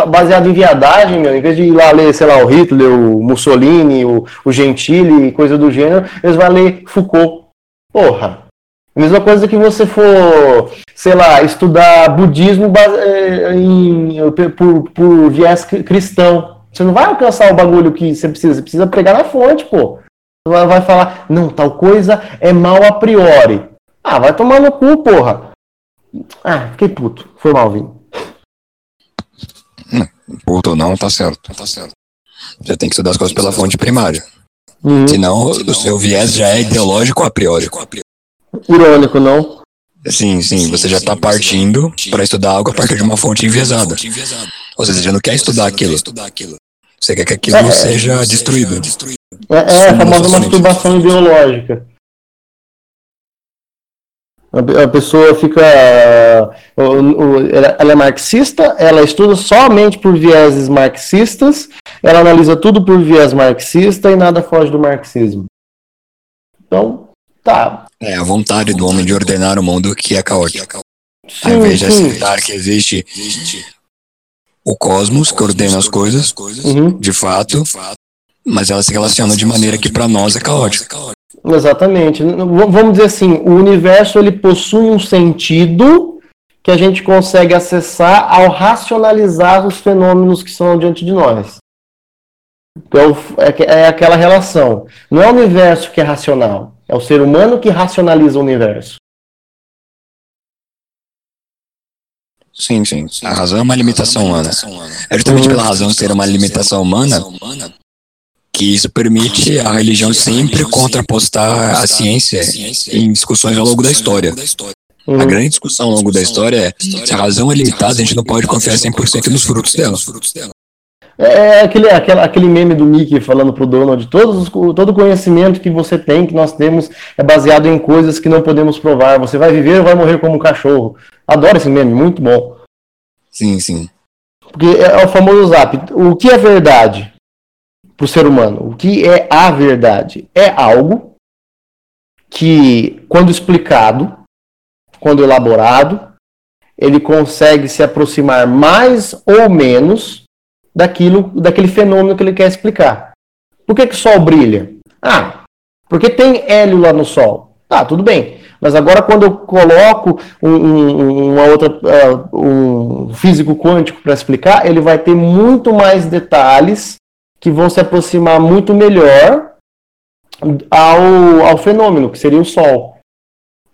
baseado em viadagem, meu. Em vez de ir lá ler, sei lá, o Hitler, o Mussolini, o, o Gentili, coisa do gênero, eles vão ler Foucault. Porra, Mesma coisa que você for, sei lá, estudar budismo eh, em, por, por viés cristão. Você não vai alcançar o bagulho que você precisa, você precisa pegar na fonte, pô. Você vai falar, não, tal coisa é mal a priori. Ah, vai tomar no cu, porra. Ah, fiquei puto. Foi mal, Vini. Puto ou não, tá certo. Tá certo. Você tem que estudar as coisas pela fonte primária. Uhum. Senão, o seu viés já é ideológico a priori. Irônico, não? Sim, sim, você já está partindo para estudar algo a partir de uma fonte enviesada. Ou seja, você já não quer estudar aquilo. Você quer que aquilo é, seja destruído. É, é a famosa masturbação ideológica. A pessoa fica. Ela é marxista, ela estuda somente por vieses marxistas, ela analisa tudo por viés marxista e nada foge do marxismo. Então, tá. É a vontade do homem de ordenar o mundo que é caótico. Sim, Ao invés de aceitar que existe o cosmos que ordena as coisas, uhum. de fato, mas ela se relaciona de maneira que para nós é caótica. Exatamente. Vamos dizer assim, o universo ele possui um sentido que a gente consegue acessar ao racionalizar os fenômenos que são diante de nós. Então, é, é aquela relação. Não é o universo que é racional, é o ser humano que racionaliza o universo. Sim, sim. A razão é uma limitação humana. É justamente pela razão ser uma limitação humana que isso permite a religião sempre contrapostar a ciência em discussões ao longo da história. A grande discussão ao longo da história é se a razão é limitada, a gente não pode confiar 100% nos frutos dela. É, é aquele, aquele, aquele meme do Mickey falando pro Donald, todos, todo conhecimento que você tem, que nós temos, é baseado em coisas que não podemos provar. Você vai viver ou vai morrer como um cachorro. Adoro esse meme, muito bom. Sim, sim. Porque é o famoso zap. O que é verdade? para o ser humano. O que é a verdade? É algo que, quando explicado, quando elaborado, ele consegue se aproximar mais ou menos daquilo, daquele fenômeno que ele quer explicar. Por que, que o Sol brilha? Ah, porque tem hélio lá no Sol. Tá, tudo bem. Mas agora quando eu coloco um, um, uma outra, uh, um físico quântico para explicar, ele vai ter muito mais detalhes que vão se aproximar muito melhor ao, ao fenômeno, que seria o Sol.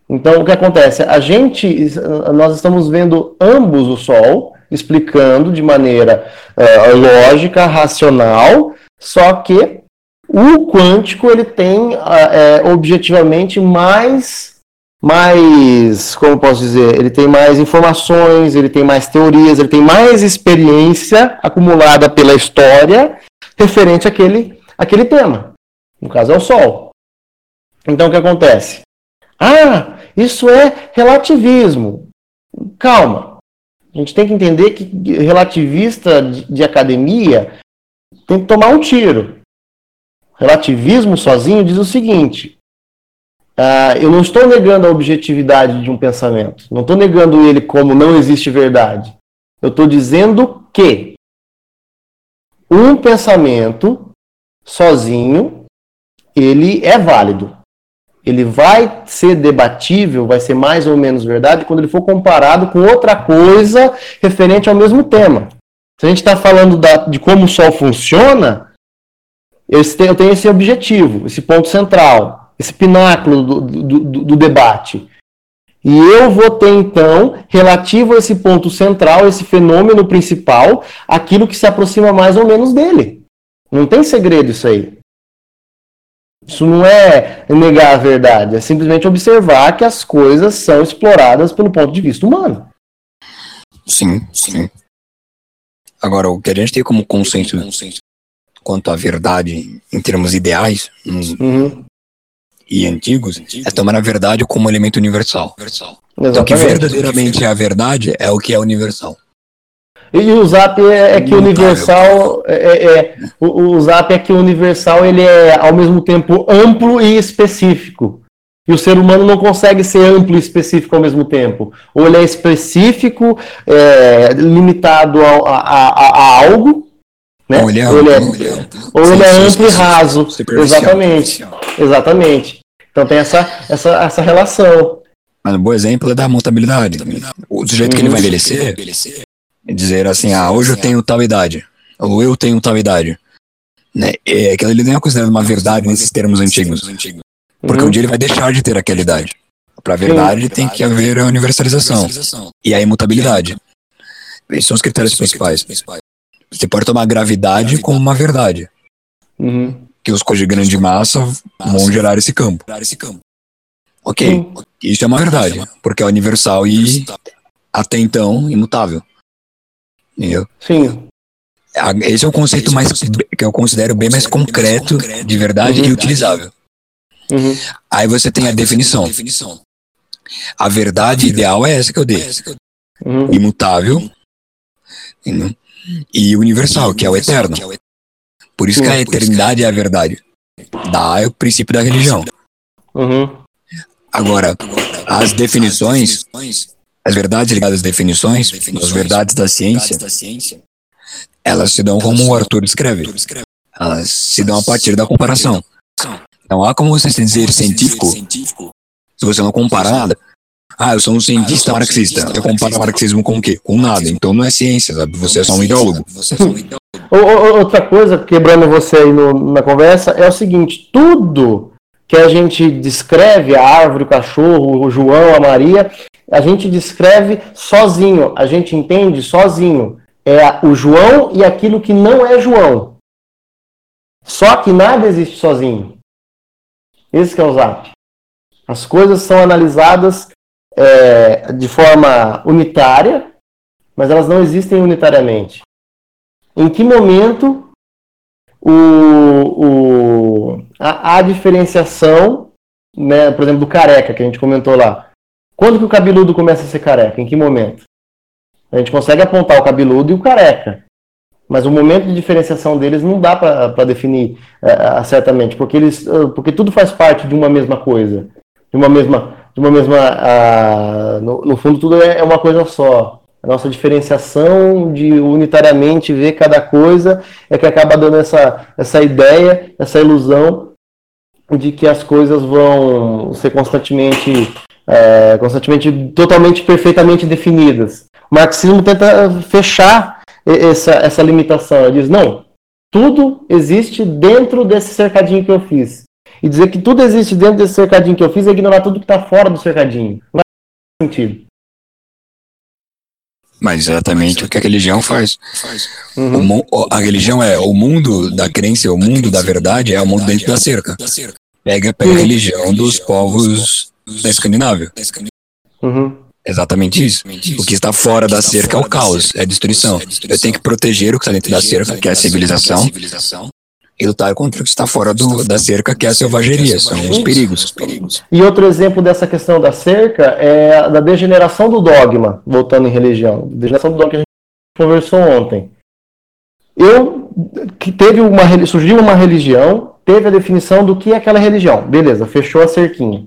Então, o que acontece? A gente, nós estamos vendo ambos o Sol, explicando de maneira uh, lógica, racional, só que o quântico ele tem uh, é, objetivamente mais mais, como posso dizer, ele tem mais informações, ele tem mais teorias, ele tem mais experiência acumulada pela história referente àquele, àquele tema. No caso é o Sol. Então o que acontece? Ah, isso é relativismo. Calma. A gente tem que entender que relativista de, de academia tem que tomar um tiro. Relativismo sozinho diz o seguinte: ah, eu não estou negando a objetividade de um pensamento, não estou negando ele como não existe verdade. Eu estou dizendo que um pensamento sozinho, ele é válido. Ele vai ser debatível, vai ser mais ou menos verdade quando ele for comparado com outra coisa referente ao mesmo tema. Se a gente está falando da, de como o Sol funciona, eu tenho esse objetivo, esse ponto central, esse pináculo do, do, do, do debate. E eu vou ter, então, relativo a esse ponto central, esse fenômeno principal, aquilo que se aproxima mais ou menos dele. Não tem segredo isso aí. Isso não é negar a verdade, é simplesmente observar que as coisas são exploradas pelo ponto de vista humano. Sim, sim. Agora, o que a gente tem como consenso quanto à verdade em termos ideais, uhum e antigos é tomar a verdade como elemento universal. Exatamente. Então, o que verdadeiramente é a verdade é o que é universal. E o Zap é, é que universal é, é, é, o, o Zap é que universal ele é ao mesmo tempo amplo e específico. E o ser humano não consegue ser amplo e específico ao mesmo tempo. Ou ele é específico, é, limitado a, a, a, a algo, né? Ou ele é, ou ele é, ele é amplo, ou ele é amplo e raso. Exatamente. Exatamente. Então tem essa, essa, essa relação. Mas um bom exemplo é da montabilidade. O sujeito que ele vai envelhecer é dizer assim, ah, hoje eu tenho tal idade. Ou eu tenho tal idade. Né? É, aquilo ele não é considerado uma verdade nesses termos antigos. Porque um dia ele vai deixar de ter aquela idade. Para a verdade tem que haver a universalização. E a imutabilidade. Esses são os critérios principais. Você pode tomar gravidade como uma verdade. Uhum. Que os coisas de grande massa vão gerar esse campo. Ok, isso é uma verdade, porque é universal e até então imutável. Entendeu? Sim. Esse é o conceito mais que eu considero bem mais concreto de verdade uhum. e utilizável. Uhum. Aí você tem a definição. A verdade ideal é essa que eu dei. Uhum. Imutável entendeu? e universal, que é o eterno. Por isso que a eternidade é a verdade. Da é o princípio da religião. Uhum. Agora, as definições, as verdades ligadas às definições, as verdades da ciência, elas se dão como o Arthur descreve. Elas se dão a partir da comparação. Não há como você dizer científico se você não comparar nada. Ah, eu sou um cientista marxista. Eu comparo marxismo com o quê? Com nada. Então não é ciência, sabe? Você é só um ideólogo. Outra coisa, quebrando você aí no- na conversa, é o seguinte: tudo que a gente descreve, a árvore, o cachorro, o João, a Maria, a gente descreve sozinho, a gente entende sozinho. É o João e aquilo que não é João. Só que nada existe sozinho. Esse é o zap. As coisas são analisadas é, de forma unitária, mas elas não existem unitariamente. Em que momento o, o, a, a diferenciação, né, por exemplo, do careca, que a gente comentou lá. Quando que o cabeludo começa a ser careca? Em que momento? A gente consegue apontar o cabeludo e o careca. Mas o momento de diferenciação deles não dá para definir eh, certamente, porque, eles, eh, porque tudo faz parte de uma mesma coisa. De uma mesma. De uma mesma ah, no, no fundo, tudo é, é uma coisa só. A nossa diferenciação de unitariamente ver cada coisa é que acaba dando essa, essa ideia, essa ilusão de que as coisas vão ser constantemente, é, constantemente, totalmente, perfeitamente definidas. O marxismo tenta fechar essa, essa limitação. Ele diz, não, tudo existe dentro desse cercadinho que eu fiz. E dizer que tudo existe dentro desse cercadinho que eu fiz é ignorar tudo que está fora do cercadinho. Não faz sentido. Mas exatamente o que a religião faz. Uhum. o- a religião é o mundo da crença, o mundo da verdade é o mundo dentro da cerca. Pega, pega a Sim. religião dos povos da Escandinávia. Uhum. Exatamente isso. O que está fora da cerca é o caos, é a destruição. Eu tenho que proteger o que está dentro da cerca, que é a civilização, e lutar contra o que está fora do, da cerca, que é a selvageria, são os perigos. E outro exemplo dessa questão da cerca é a da degeneração do dogma, voltando em religião. Degeneração do dogma que a gente conversou ontem. Eu que teve uma surgiu uma religião, teve a definição do que é aquela religião. Beleza, fechou a cerquinha.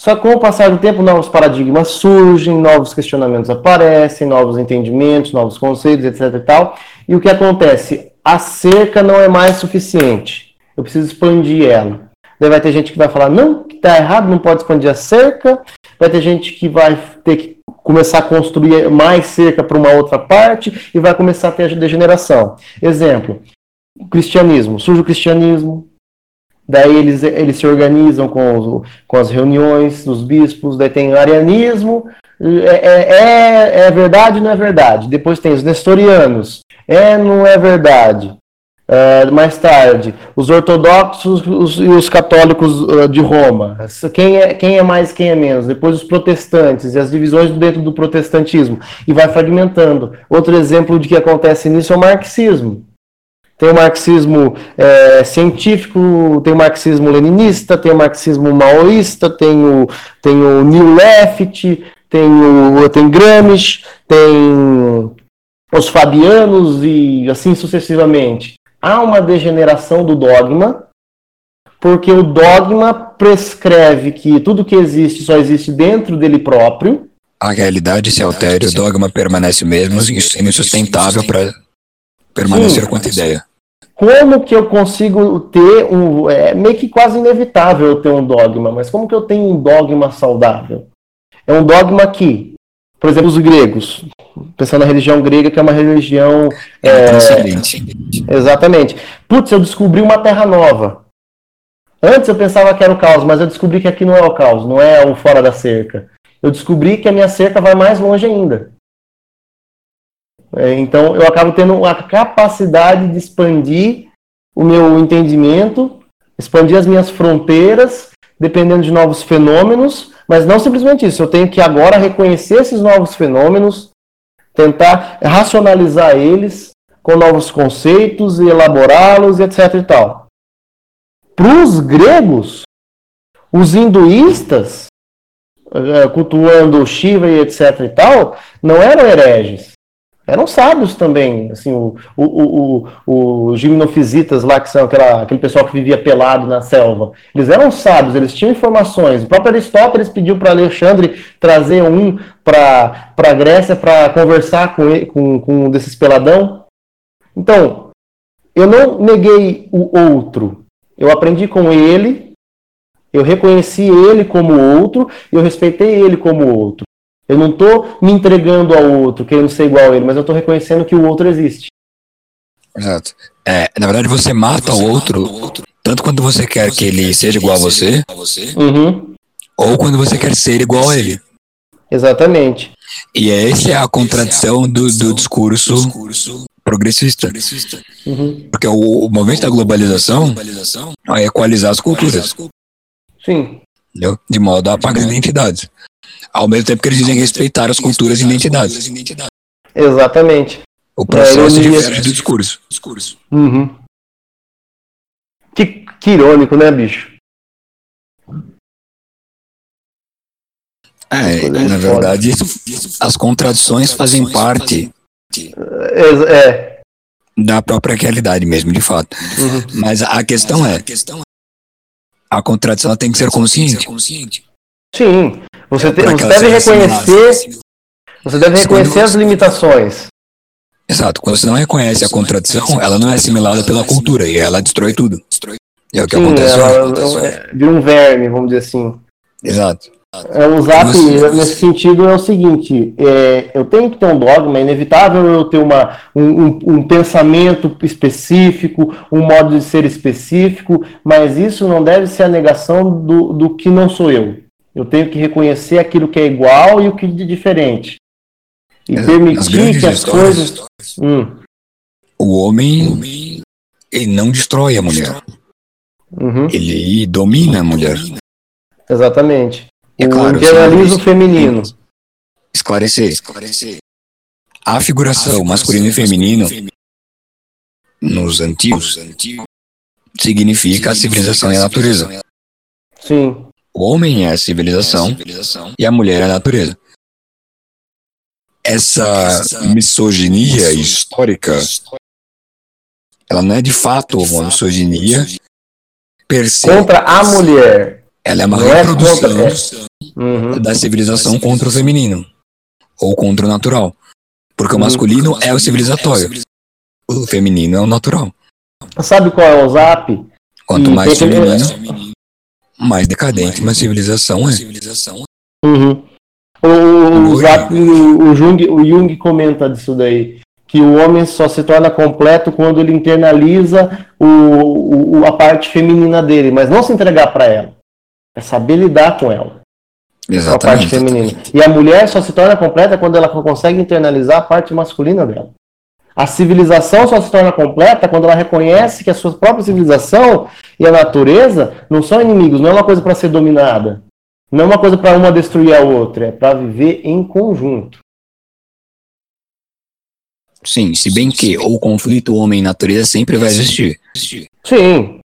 Só que com o passar do tempo, novos paradigmas surgem, novos questionamentos aparecem, novos entendimentos, novos conceitos, etc e tal. E o que acontece? A cerca não é mais suficiente. Eu preciso expandir ela. Daí vai ter gente que vai falar, não, que tá errado, não pode expandir a cerca. Vai ter gente que vai ter que começar a construir mais cerca para uma outra parte e vai começar a ter a degeneração. Exemplo, o cristianismo. Surge o cristianismo, daí eles, eles se organizam com, os- com as reuniões dos bispos, daí tem o arianismo, é, é, é, é verdade não é verdade. Depois tem os nestorianos, é não é verdade. É, mais tarde, os ortodoxos os- e os católicos uh, de Roma. Quem é, quem é mais, quem é menos. Depois os protestantes e as divisões dentro do protestantismo. E vai fragmentando. Outro exemplo de que acontece nisso é o marxismo. Tem o marxismo é, científico, tem o marxismo leninista, tem o marxismo maoísta, tem o, tem o New Left, tem o tem Gramsci, tem os fabianos e assim sucessivamente. Há uma degeneração do dogma, porque o dogma prescreve que tudo que existe só existe dentro dele próprio. A realidade se altera, o dogma permanece o mesmo, insustentável para permanecer Sim. quanto ideia. Como que eu consigo ter um. É meio que quase inevitável eu ter um dogma, mas como que eu tenho um dogma saudável? É um dogma que, por exemplo, os gregos, pensando na religião grega, que é uma religião. É, é. Exatamente. Putz, eu descobri uma terra nova. Antes eu pensava que era o caos, mas eu descobri que aqui não é o caos, não é o fora da cerca. Eu descobri que a minha cerca vai mais longe ainda. É, então eu acabo tendo a capacidade de expandir o meu entendimento, expandir as minhas fronteiras, dependendo de novos fenômenos, mas não simplesmente isso. Eu tenho que agora reconhecer esses novos fenômenos, tentar racionalizar eles com novos conceitos e elaborá-los, etc. e tal. Para os gregos, os hinduístas, eh, cultuando Shiva e etc e tal, não eram hereges. Eram sábios também, assim, o, o, o, os gimnofisitas lá, que são aquela, aquele pessoal que vivia pelado na selva, eles eram sábios, eles tinham informações. O próprio Aristóteles pediu para Alexandre trazer um para a Grécia para conversar com, ele, com, com um desses peladão. Então, eu não neguei o outro, eu aprendi com ele, eu reconheci ele como outro, eu respeitei ele como outro. Eu não estou me entregando ao outro, querendo ser igual a ele, mas eu estou reconhecendo que o outro existe. Exato. É, na verdade, você mata o outro, tanto quando você quer que ele seja igual a você, uhum. ou quando você quer ser igual a ele. Exatamente. E essa é a contradição do, do discurso progressista. Uhum. Porque o, o movimento da globalização é equalizar as culturas. Sim. Entendeu? De modo a apagar identidades. Ao mesmo tempo que eles dizem respeitar as culturas e identidades. Exatamente. O processo É, eu- difere do discurso. Uhum. Que, que irônico, né, bicho? É, coisas na verdade, as contradições fazem parte É, é. da própria realidade mesmo, de fato. Uhum. Mas a questão é, a contradição tem que ser consciente. Sim. Você, te- Pra você que ela deve reconhecer. Você deve reconhecer as limitações. Exato, quando você não reconhece a contradição, ela não é assimilada pela cultura e ela destrói tudo. E é o que Sim, acontece ela é, vira um verme, vamos dizer assim. Exato. É, o Zap, Você- nesse sentido, é o seguinte: é, eu tenho que ter um dogma, é inevitável eu ter uma, um, um- um pensamento específico, um modo de ser específico, mas isso não deve ser a negação do, do que não sou eu. Eu tenho que reconhecer aquilo que é igual e o que é diferente. E Nas permitir que as histórias, coisas. Hum, o homem ele não destrói a mulher, uhum, ele domina a mulher. exatamente. É o claro, imperialismo são- feminino. Esclarecer. A figuração masculino e feminino nos antigos significa a civilização e a natureza. Sim, O homem é a civilização e a mulher é a natureza. Essa misoginia histórica, ela não é de fato uma misoginia per se. contra a mulher. Ela é uma Não é reprodução contra- Uhum. da civilização contra o feminino ou contra o natural. Porque o Uhum. masculino é o civilizatório, o feminino é o natural. Sabe qual é o Zap? Quanto E mais feminino, mais decadente uma civilização é. Uhum. O, o. Zap, o, o Jung, o Jung comenta disso daí. Que o homem só se torna completo quando ele internaliza o, o- a parte feminina dele, mas não se entregar para ela. É saber lidar com ela, com a parte Exatamente. feminina. E a mulher só se torna completa quando ela consegue internalizar a parte masculina dela. A civilização só se torna completa quando ela reconhece que a sua própria civilização e a natureza não são inimigos, não é uma coisa para ser dominada. Não é uma coisa para uma destruir a outra, é para viver em conjunto. Sim, se bem que o conflito homem-natureza sempre vai existir. Sim,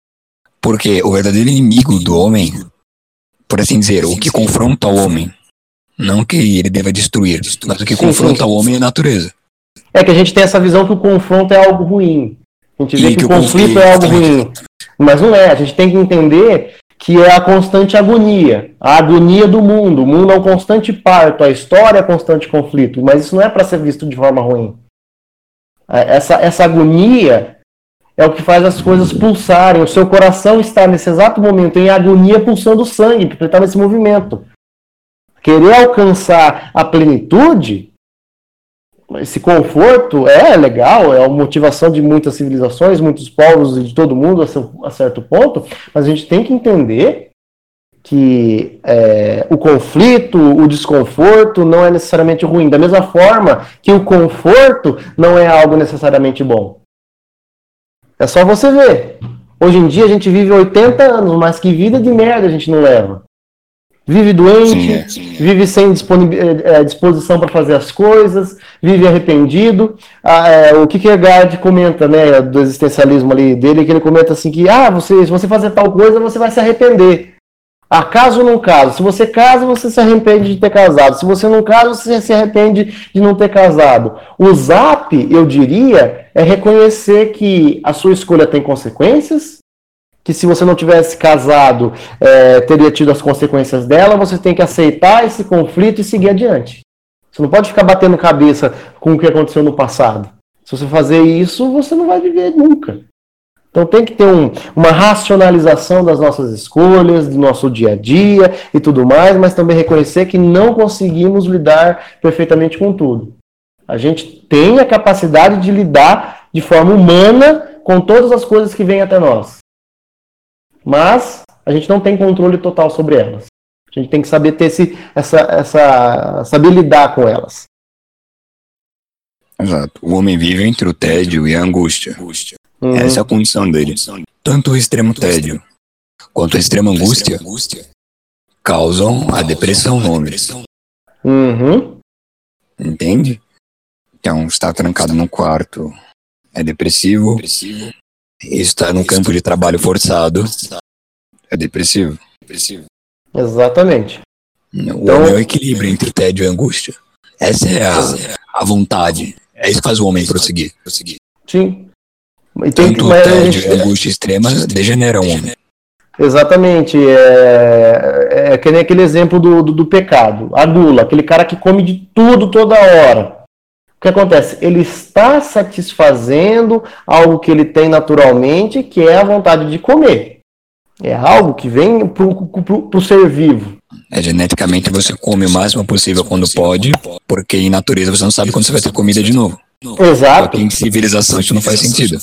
Porque o verdadeiro inimigo do homem, por assim dizer, o que confronta o homem, não que ele deva destruir, mas o que Sim, confronta sim. o homem é a natureza. É que a gente tem essa visão que o confronto é algo ruim. A gente vê que, que o conflito conflito- é algo ruim. Mas não é, a gente tem que entender que é a constante agonia, a agonia do mundo. O mundo é um constante parto, a história é constante conflito, mas isso não é para ser visto de forma ruim. É, Essa, essa agonia é o que faz as coisas pulsarem. O seu coração está nesse exato momento em agonia pulsando sangue, porque ele está nesse movimento. Querer alcançar a plenitude, esse conforto é legal, é a motivação de muitas civilizações, muitos povos e de todo mundo a seu- a certo ponto, mas a gente tem que entender que é, o conflito, o desconforto não é necessariamente ruim. Da mesma forma que o conforto não é algo necessariamente bom. É só você ver. Hoje em dia a gente vive 80 anos, mas que vida de merda a gente não leva. Vive doente, Sim, é. vive sem eh, eh, disposição para fazer as coisas, vive arrependido. Ah, é, o que Kierkegaard comenta, né, do existencialismo ali dele, que ele comenta assim que, ah, você, se você fazer tal coisa, você vai se arrepender. Ah, caso ou não caso? Se você casa, você se arrepende de ter casado. Se você não casa, você se arrepende de não ter casado. O zap, eu diria, é reconhecer que a sua escolha tem consequências, que se você não tivesse casado, é, teria tido as consequências dela, você tem que aceitar esse conflito e seguir adiante. Você não pode ficar batendo cabeça com o que aconteceu no passado. Se você fazer isso, você não vai viver nunca. Então tem que ter um, uma racionalização das nossas escolhas, do nosso dia a dia e tudo mais, mas também reconhecer que não conseguimos lidar perfeitamente com tudo. A gente tem a capacidade de lidar de forma humana com todas as coisas que vêm até nós. Mas a gente não tem controle total sobre elas. A gente tem que saber ter esse, essa, essa, saber lidar com elas. Exato. O homem vive entre o tédio e a angústia. Uhum. Essa é a condição dele. Tanto o extremo tédio quanto a extrema angústia causam a depressão no homem. Uhum. Entende? Então, está trancado no quarto, é depressivo, está no campo de trabalho forçado, é depressivo. Exatamente. O então, homem é o equilíbrio entre tédio e angústia. Essa é a, a vontade. É isso que faz o homem prosseguir. Sim. E tem Tanto que, tédio e angústia extrema degeneram o homem. Exatamente. É, é que nem aquele exemplo do, do, do, pecado. A gula, aquele cara que come de tudo toda hora. O que acontece? Ele está satisfazendo algo que ele tem naturalmente, que é a vontade de comer. É algo que vem para o ser vivo. É, geneticamente você come o máximo possível quando pode, porque em natureza você não sabe quando você vai ter comida de novo. Exato. Em civilização isso não faz sentido.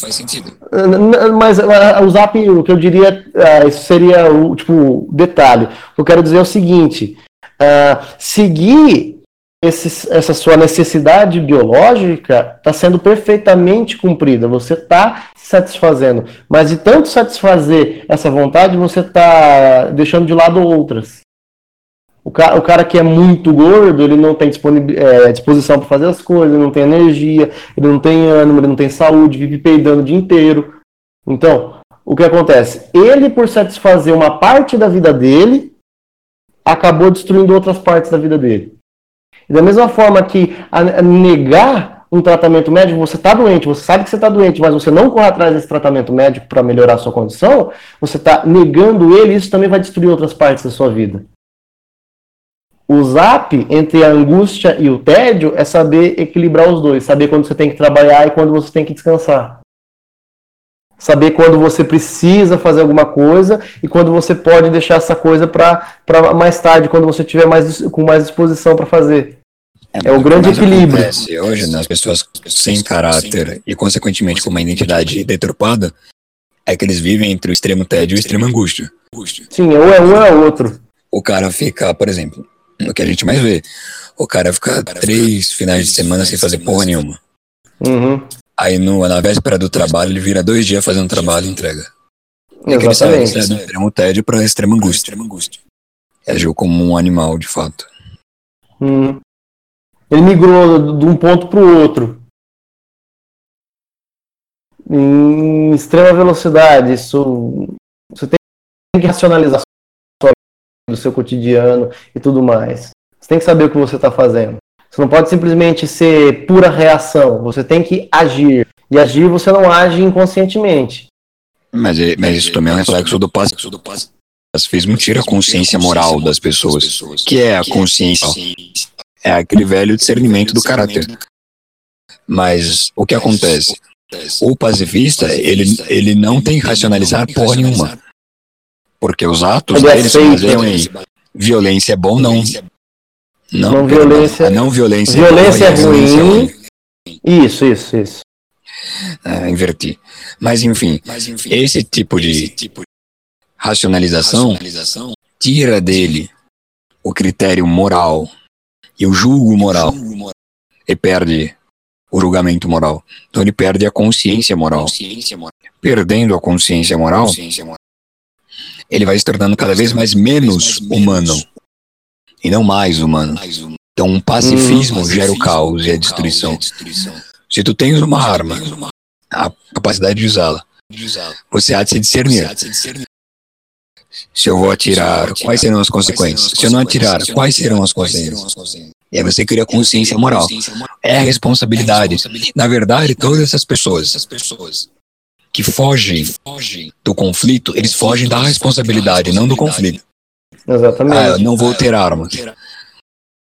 Mas o zap, o que eu diria, uh, isso seria o tipo detalhe. O que eu quero dizer é o seguinte: uh, seguir esse, essa sua necessidade biológica está sendo perfeitamente cumprida. Você está satisfazendo. Mas de tanto satisfazer essa vontade, você está deixando de lado outras. O cara, o cara que é muito gordo, ele não tem é, disposição para fazer as coisas, ele não tem energia, ele não tem ânimo, ele não tem saúde, vive peidando o dia inteiro. Então, o que acontece? Ele, por satisfazer uma parte da vida dele, acabou destruindo outras partes da vida dele. Da mesma forma que negar um tratamento médico, você está doente, você sabe que você está doente, mas você não corre atrás desse tratamento médico para melhorar a sua condição, você está negando ele, e isso também vai destruir outras partes da sua vida. O zap entre a angústia e o tédio é saber equilibrar os dois, saber quando você tem que trabalhar e quando você tem que descansar. Saber quando você precisa fazer alguma coisa e quando você pode deixar essa coisa para mais tarde, quando você tiver mais, com mais disposição para fazer. É, é o grande equilíbrio. Acontece hoje nas pessoas sem caráter e, consequentemente, com uma identidade deturpada, é que eles vivem entre o extremo tédio e o extremo angústia. Sim, ou é um ou é outro. O cara fica, por exemplo, o que a gente mais vê. O cara fica três finais de semana sem fazer porra nenhuma. Uhum. Aí no, na véspera do trabalho, ele vira dois dias fazendo trabalho e entrega. Exatamente. Ele sai do extremo tédio para extrema angústia. angústia. Agiu como um animal, de fato. Uhum. Ele migrou de um ponto para o outro. Em extrema velocidade. Isso, você tem que racionalizar do seu cotidiano e tudo mais. Você tem que saber o que você está fazendo. Você não pode simplesmente ser pura reação. Você tem que agir. E agir você não age inconscientemente. Mas, mas isso também é um reflexo do passo. Pacifismo tira a consciência moral das pessoas. que é a consciência? É aquele velho discernimento do caráter. Mas o que acontece? O pacifista, ele, ele não tem que racionalizar porra nenhuma. Porque os atos Ele deles se baseiam em violência é bom, não. Não, não violência. A não violência, violência é, é ruim. Isso, isso, isso. Ah, inverti. Mas enfim, Mas, enfim esse tipo de tipo racionalização, racionalização tira dele o critério moral e o julgo moral e perde o julgamento moral. Então ele perde a consciência moral. Consciência moral. Perdendo a consciência moral, consciência moral ele vai se tornando cada vez mais menos humano e não mais humano. Então, um pacifismo hum, gera o caos e a destruição. Se tu tens uma arma, a capacidade de usá-la, você há de se discernir. Se eu vou atirar, quais serão as consequências? Se eu não atirar, quais serão as consequências? E aí você cria consciência moral. É a responsabilidade. Na verdade, todas essas pessoas que fogem do conflito, eles fogem da responsabilidade, não do conflito. Exatamente. Ah, eu não vou ter armas.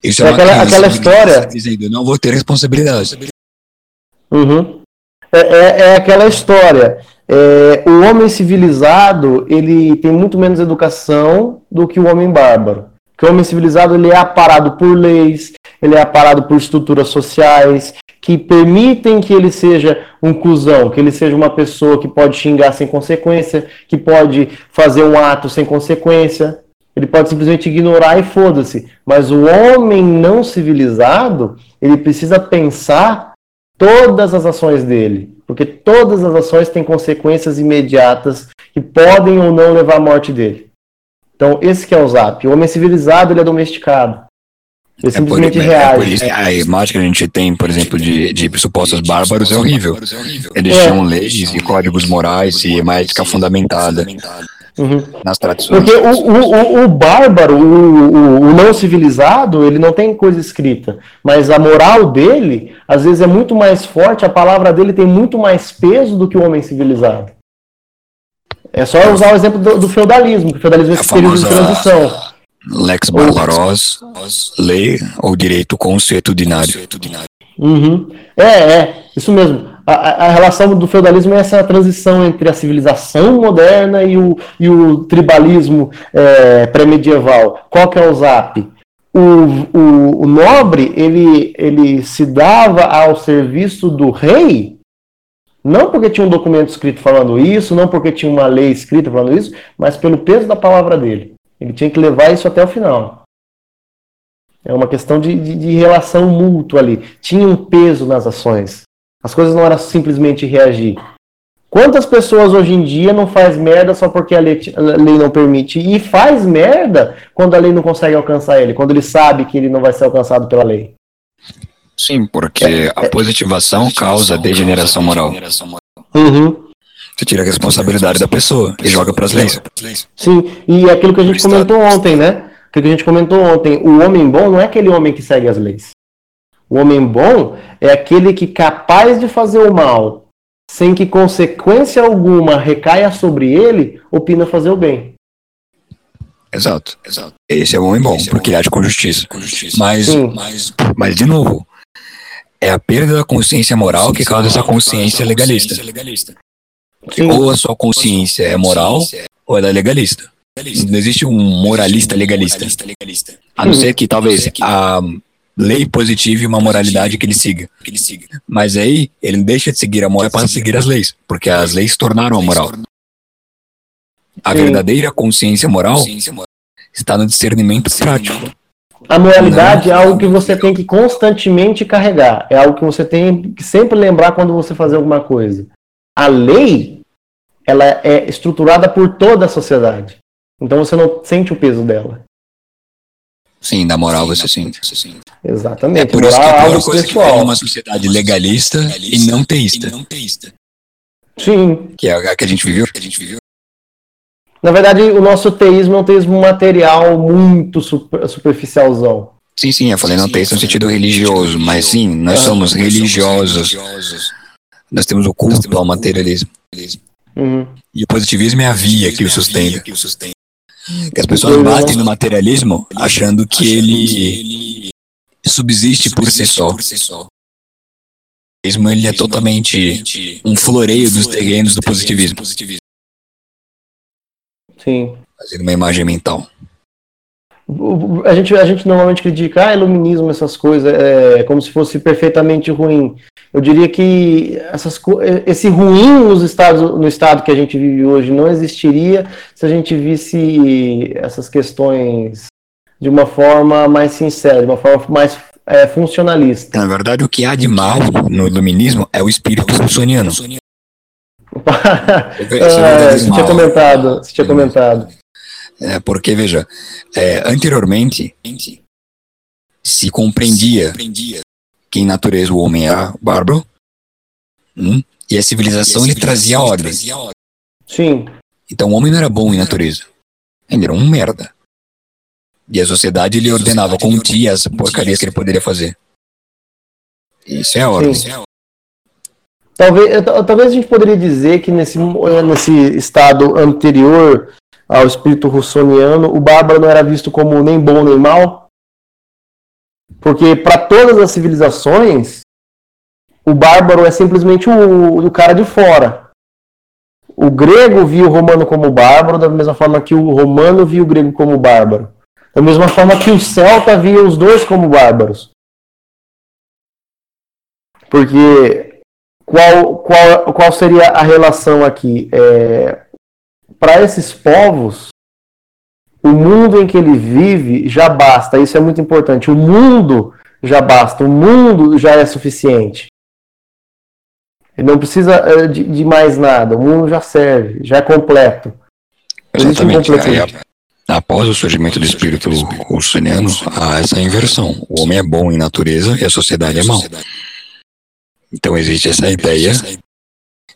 Isso É uma aquela- aquela que história- está Dizendo, eu não vou ter responsabilidade. Uhum. É, é- é aquela história. É, o homem civilizado ele tem muito menos educação do que o homem bárbaro. Porque o homem civilizado ele é aparado por leis, ele é aparado por estruturas sociais que permitem que ele seja um cuzão, que ele seja uma pessoa que pode xingar sem consequência, que pode fazer um ato sem consequência. Ele pode simplesmente ignorar e foda-se. Mas o homem não civilizado, ele precisa pensar todas as ações dele, porque todas as ações têm consequências imediatas que podem ou não levar à morte dele. Então, esse que é o Zap. O homem civilizado, ele é domesticado. Ele É por, simplesmente é por reage. isso que a imagem que a gente tem, por exemplo, de, de supostos bárbaros é horrível. Eles É. tinham leis e códigos morais e uma ética fundamentada Uhum. nas tradições. Porque o, o, o, bárbaro, o, o, não civilizado, ele não tem coisa escrita. Mas a moral dele, às vezes, é muito mais forte, a palavra dele tem muito mais peso do que o homem civilizado. É só usar o exemplo do, do feudalismo, que o feudalismo é esse período de transição. Lex Barbaros, lei ou direito consuetudinário. Uhum. É, é, isso mesmo. A, a- relação do feudalismo é essa transição entre a civilização moderna e o, e o tribalismo é, pré-medieval. Qual que é o zap? O, o, o nobre, ele, ele se dava ao serviço do rei, não porque tinha um documento escrito falando isso, não porque tinha uma lei escrita falando isso, mas pelo peso da palavra dele. Ele tinha que levar isso até o final. É uma questão de, de, de relação mútua ali. Tinha um peso nas ações. As coisas não eram simplesmente reagir. Quantas pessoas hoje em dia não faz merda só porque a lei, a lei não permite? E faz merda quando a lei não consegue alcançar ele, quando ele sabe que ele não vai ser alcançado pela lei. Sim, porque a positivação causa degeneração moral. Uhum. Você tira a responsabilidade da pessoa e joga para as leis. Sim, e aquilo que a gente comentou ontem, né? Aquilo que a gente comentou ontem, o homem bom não é aquele homem que segue as leis. O homem bom é aquele que capaz de fazer o mal, sem que consequência alguma recaia sobre ele, opina fazer o bem. Exato. Esse é o homem bom, porque ele age com justiça. Mas, Sim. mas, mas, de novo, é a perda da consciência moral que causa essa consciência legalista. Sim. Ou a sua consciência é moral, ou ela é legalista. Não existe um moralista legalista. A não ser que talvez a lei positive uma moralidade que ele siga. Mas aí ele deixa de seguir a moral para seguir as leis, porque as leis tornaram a moral. A verdadeira consciência moral está no discernimento prático. A moralidade é algo que você tem que constantemente carregar. É algo que você tem que sempre lembrar quando você fazer alguma coisa. A lei, ela é estruturada por toda a sociedade. Então você não sente o peso dela. Sim, da moral você sente. Exatamente. É por isso que Moral a é algo coisa que pessoal. tem uma sociedade legalista e não teísta, Sim. que é a que a gente viveu. Na verdade, o nosso teísmo é um teísmo material muito super- superficialzão. Sim, sim, eu falei não teísta no sentido religioso, mas sim, nós Ah. somos religiosos. Nós temos o culto ao materialismo. Uhum. E o positivismo é a via que o sustenta. Que as pessoas batem no materialismo achando que ele subsiste por si só. O positivismo ele é totalmente um floreio dos terrenos do positivismo, Sim. fazendo uma imagem mental. A gente, a gente normalmente critica ah, iluminismo, essas coisas, é, como se fosse perfeitamente ruim. Eu diria que essas, esse ruim nos estados, no estado que a gente vive hoje não existiria se a gente visse essas questões de uma forma mais sincera, de uma forma mais é, funcionalista. Na verdade, o que há de mal no iluminismo é o espírito russoniano. Ah, é você tinha comentado, você tinha comentado. É, porque, veja, é, anteriormente se compreendia que em natureza o homem era bárbaro hum, e a civilização lhe trazia ordem. Sim, Então o homem não era bom em natureza. Ele era um merda. E a sociedade lhe ordenava com as porcarias que ele poderia fazer. Isso é a ordem. Sim. Talvez, talvez a gente poderia dizer que nesse, nesse estado anterior ao espírito russoniano, o bárbaro não era visto como nem bom nem mal? Porque para todas as civilizações, o bárbaro é simplesmente o, o cara de fora. O grego via o romano como bárbaro, da mesma forma que o romano via o grego como bárbaro. Da mesma forma que o celta via os dois como bárbaros. Porque qual, qual, qual seria a relação aqui? É, Para esses povos, o mundo em que ele vive já basta. Isso é muito importante. O mundo já basta. O mundo já é suficiente. Ele não precisa eh, de, de mais nada. O mundo já serve, já é completo. Exatamente. Após o surgimento do espírito russoniano, há essa inversão. O homem é bom em natureza e a sociedade é mau. Então existe essa ideia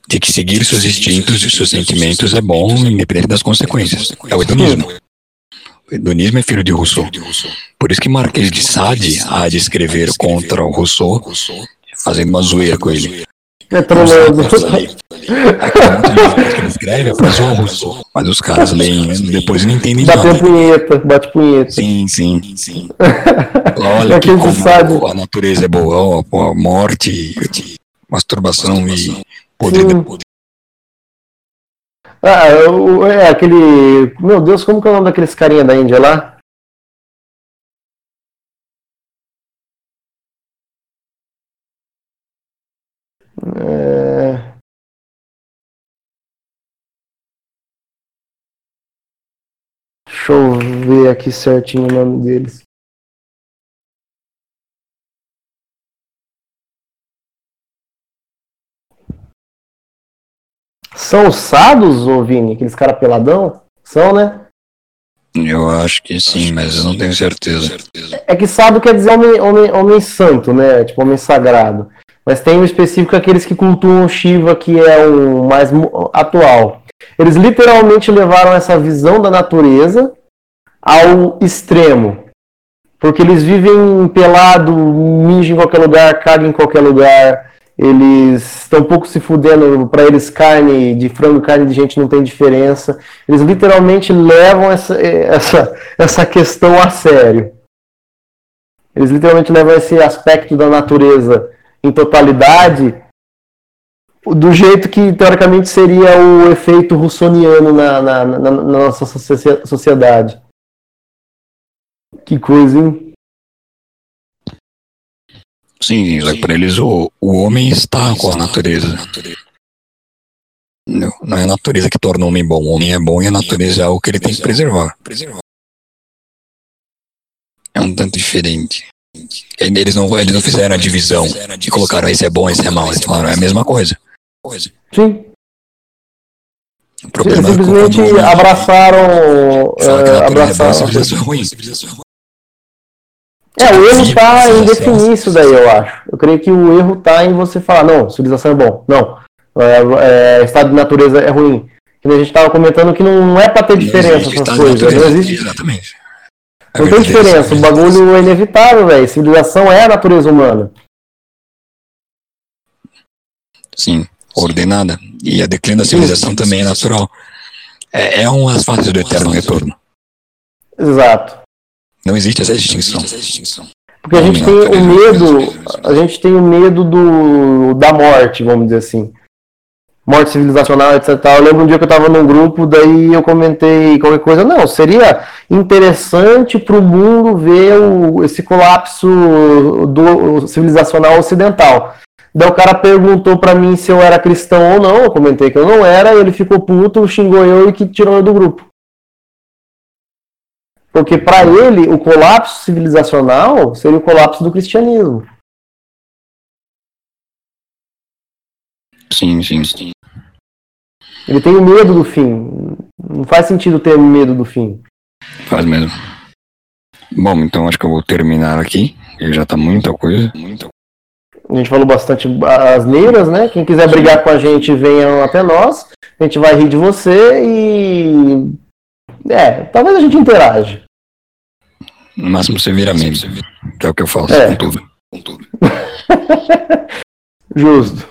de que seguir seus instintos e seus sentimentos é bom, independente das consequências. É o hedonismo. O hedonismo é filho de Rousseau. Por isso que Marquês de Sade há de escrever contra o Rousseau, fazendo uma zoeira com ele. É trolando. que escreve é pra zoar o Rousseau. Mas os caras leem depois não entendem nada. Bate punheta, bate punheta. Sim, sim, sim. Olha que como a natureza é boa, ó, morte, masturbação e poder, poder. Ah, é aquele. Meu Deus, como que é o nome daqueles carinha da Índia lá? É... Deixa eu ver aqui certinho o nome deles. São os sados, ô Vini? Aqueles caras peladão? São, né? Eu acho que sim, mas eu não tenho certeza. É que sado quer dizer homem, homem, homem santo, né? Tipo, homem sagrado. Mas tem um específico aqueles que cultuam Shiva, que é o mais atual. Eles literalmente levaram essa visão da natureza ao extremo. Porque eles vivem pelado, mijam em qualquer lugar, cagam em qualquer lugar, eles estão pouco se fudendo, para eles carne de frango, carne de gente não tem diferença. Eles literalmente levam essa, essa, essa questão a sério. Eles literalmente levam esse aspecto da natureza em totalidade do jeito que teoricamente seria o efeito russoniano na, na, na, na nossa sociedade. Que coisa, hein? Sim, Sim. para eles o, o homem está com a natureza. Não, não é a natureza que torna o homem bom. O homem é bom e a natureza é algo que ele tem que preservar. É um tanto diferente. Eles não, eles não fizeram a divisão e colocaram esse é bom, esse é mau. Eles falaram, é a mesma coisa. Sim. O problema Eles simplesmente é abraçaram. É, abraçaram. É, o erro está em definir isso daí, eu acho. Eu creio que o erro está em você falar, não, civilização é bom. Não, é, é, estado de natureza é ruim. Que a gente estava comentando que não é para ter diferença essas coisas. Não existe. Exatamente. Não tem diferença. O bagulho é inevitável, velho. Civilização é a natureza humana. Sim, ordenada. E a declínio da civilização Sim. também é natural. É, é uma das fases do eterno retorno. Exato. Não existe essa distinção. Porque a gente tem o medo, a gente tem o medo do, da morte, vamos dizer assim. Morte civilizacional, etc. Eu lembro um dia que eu estava num grupo, daí eu comentei qualquer coisa. Não, seria interessante para o mundo ver o, esse colapso do civilizacional ocidental. Daí o cara perguntou para mim se eu era cristão ou não. Eu comentei que eu não era, ele ficou puto, xingou eu e que tirou eu do grupo. Porque para ele, o colapso civilizacional seria o colapso do cristianismo. Sim, sim, sim. Ele tem medo do fim. Não faz sentido ter medo do fim. Faz mesmo. Bom, então acho que eu vou terminar aqui. Ele já tá muita coisa. Muita... A gente falou bastante asneiras, né? Quem quiser brigar com a gente, venham até nós. A gente vai rir de você e É, talvez a gente interage. No máximo você vira meme. Que é o que eu faço É. com tudo. Com tudo. Justo.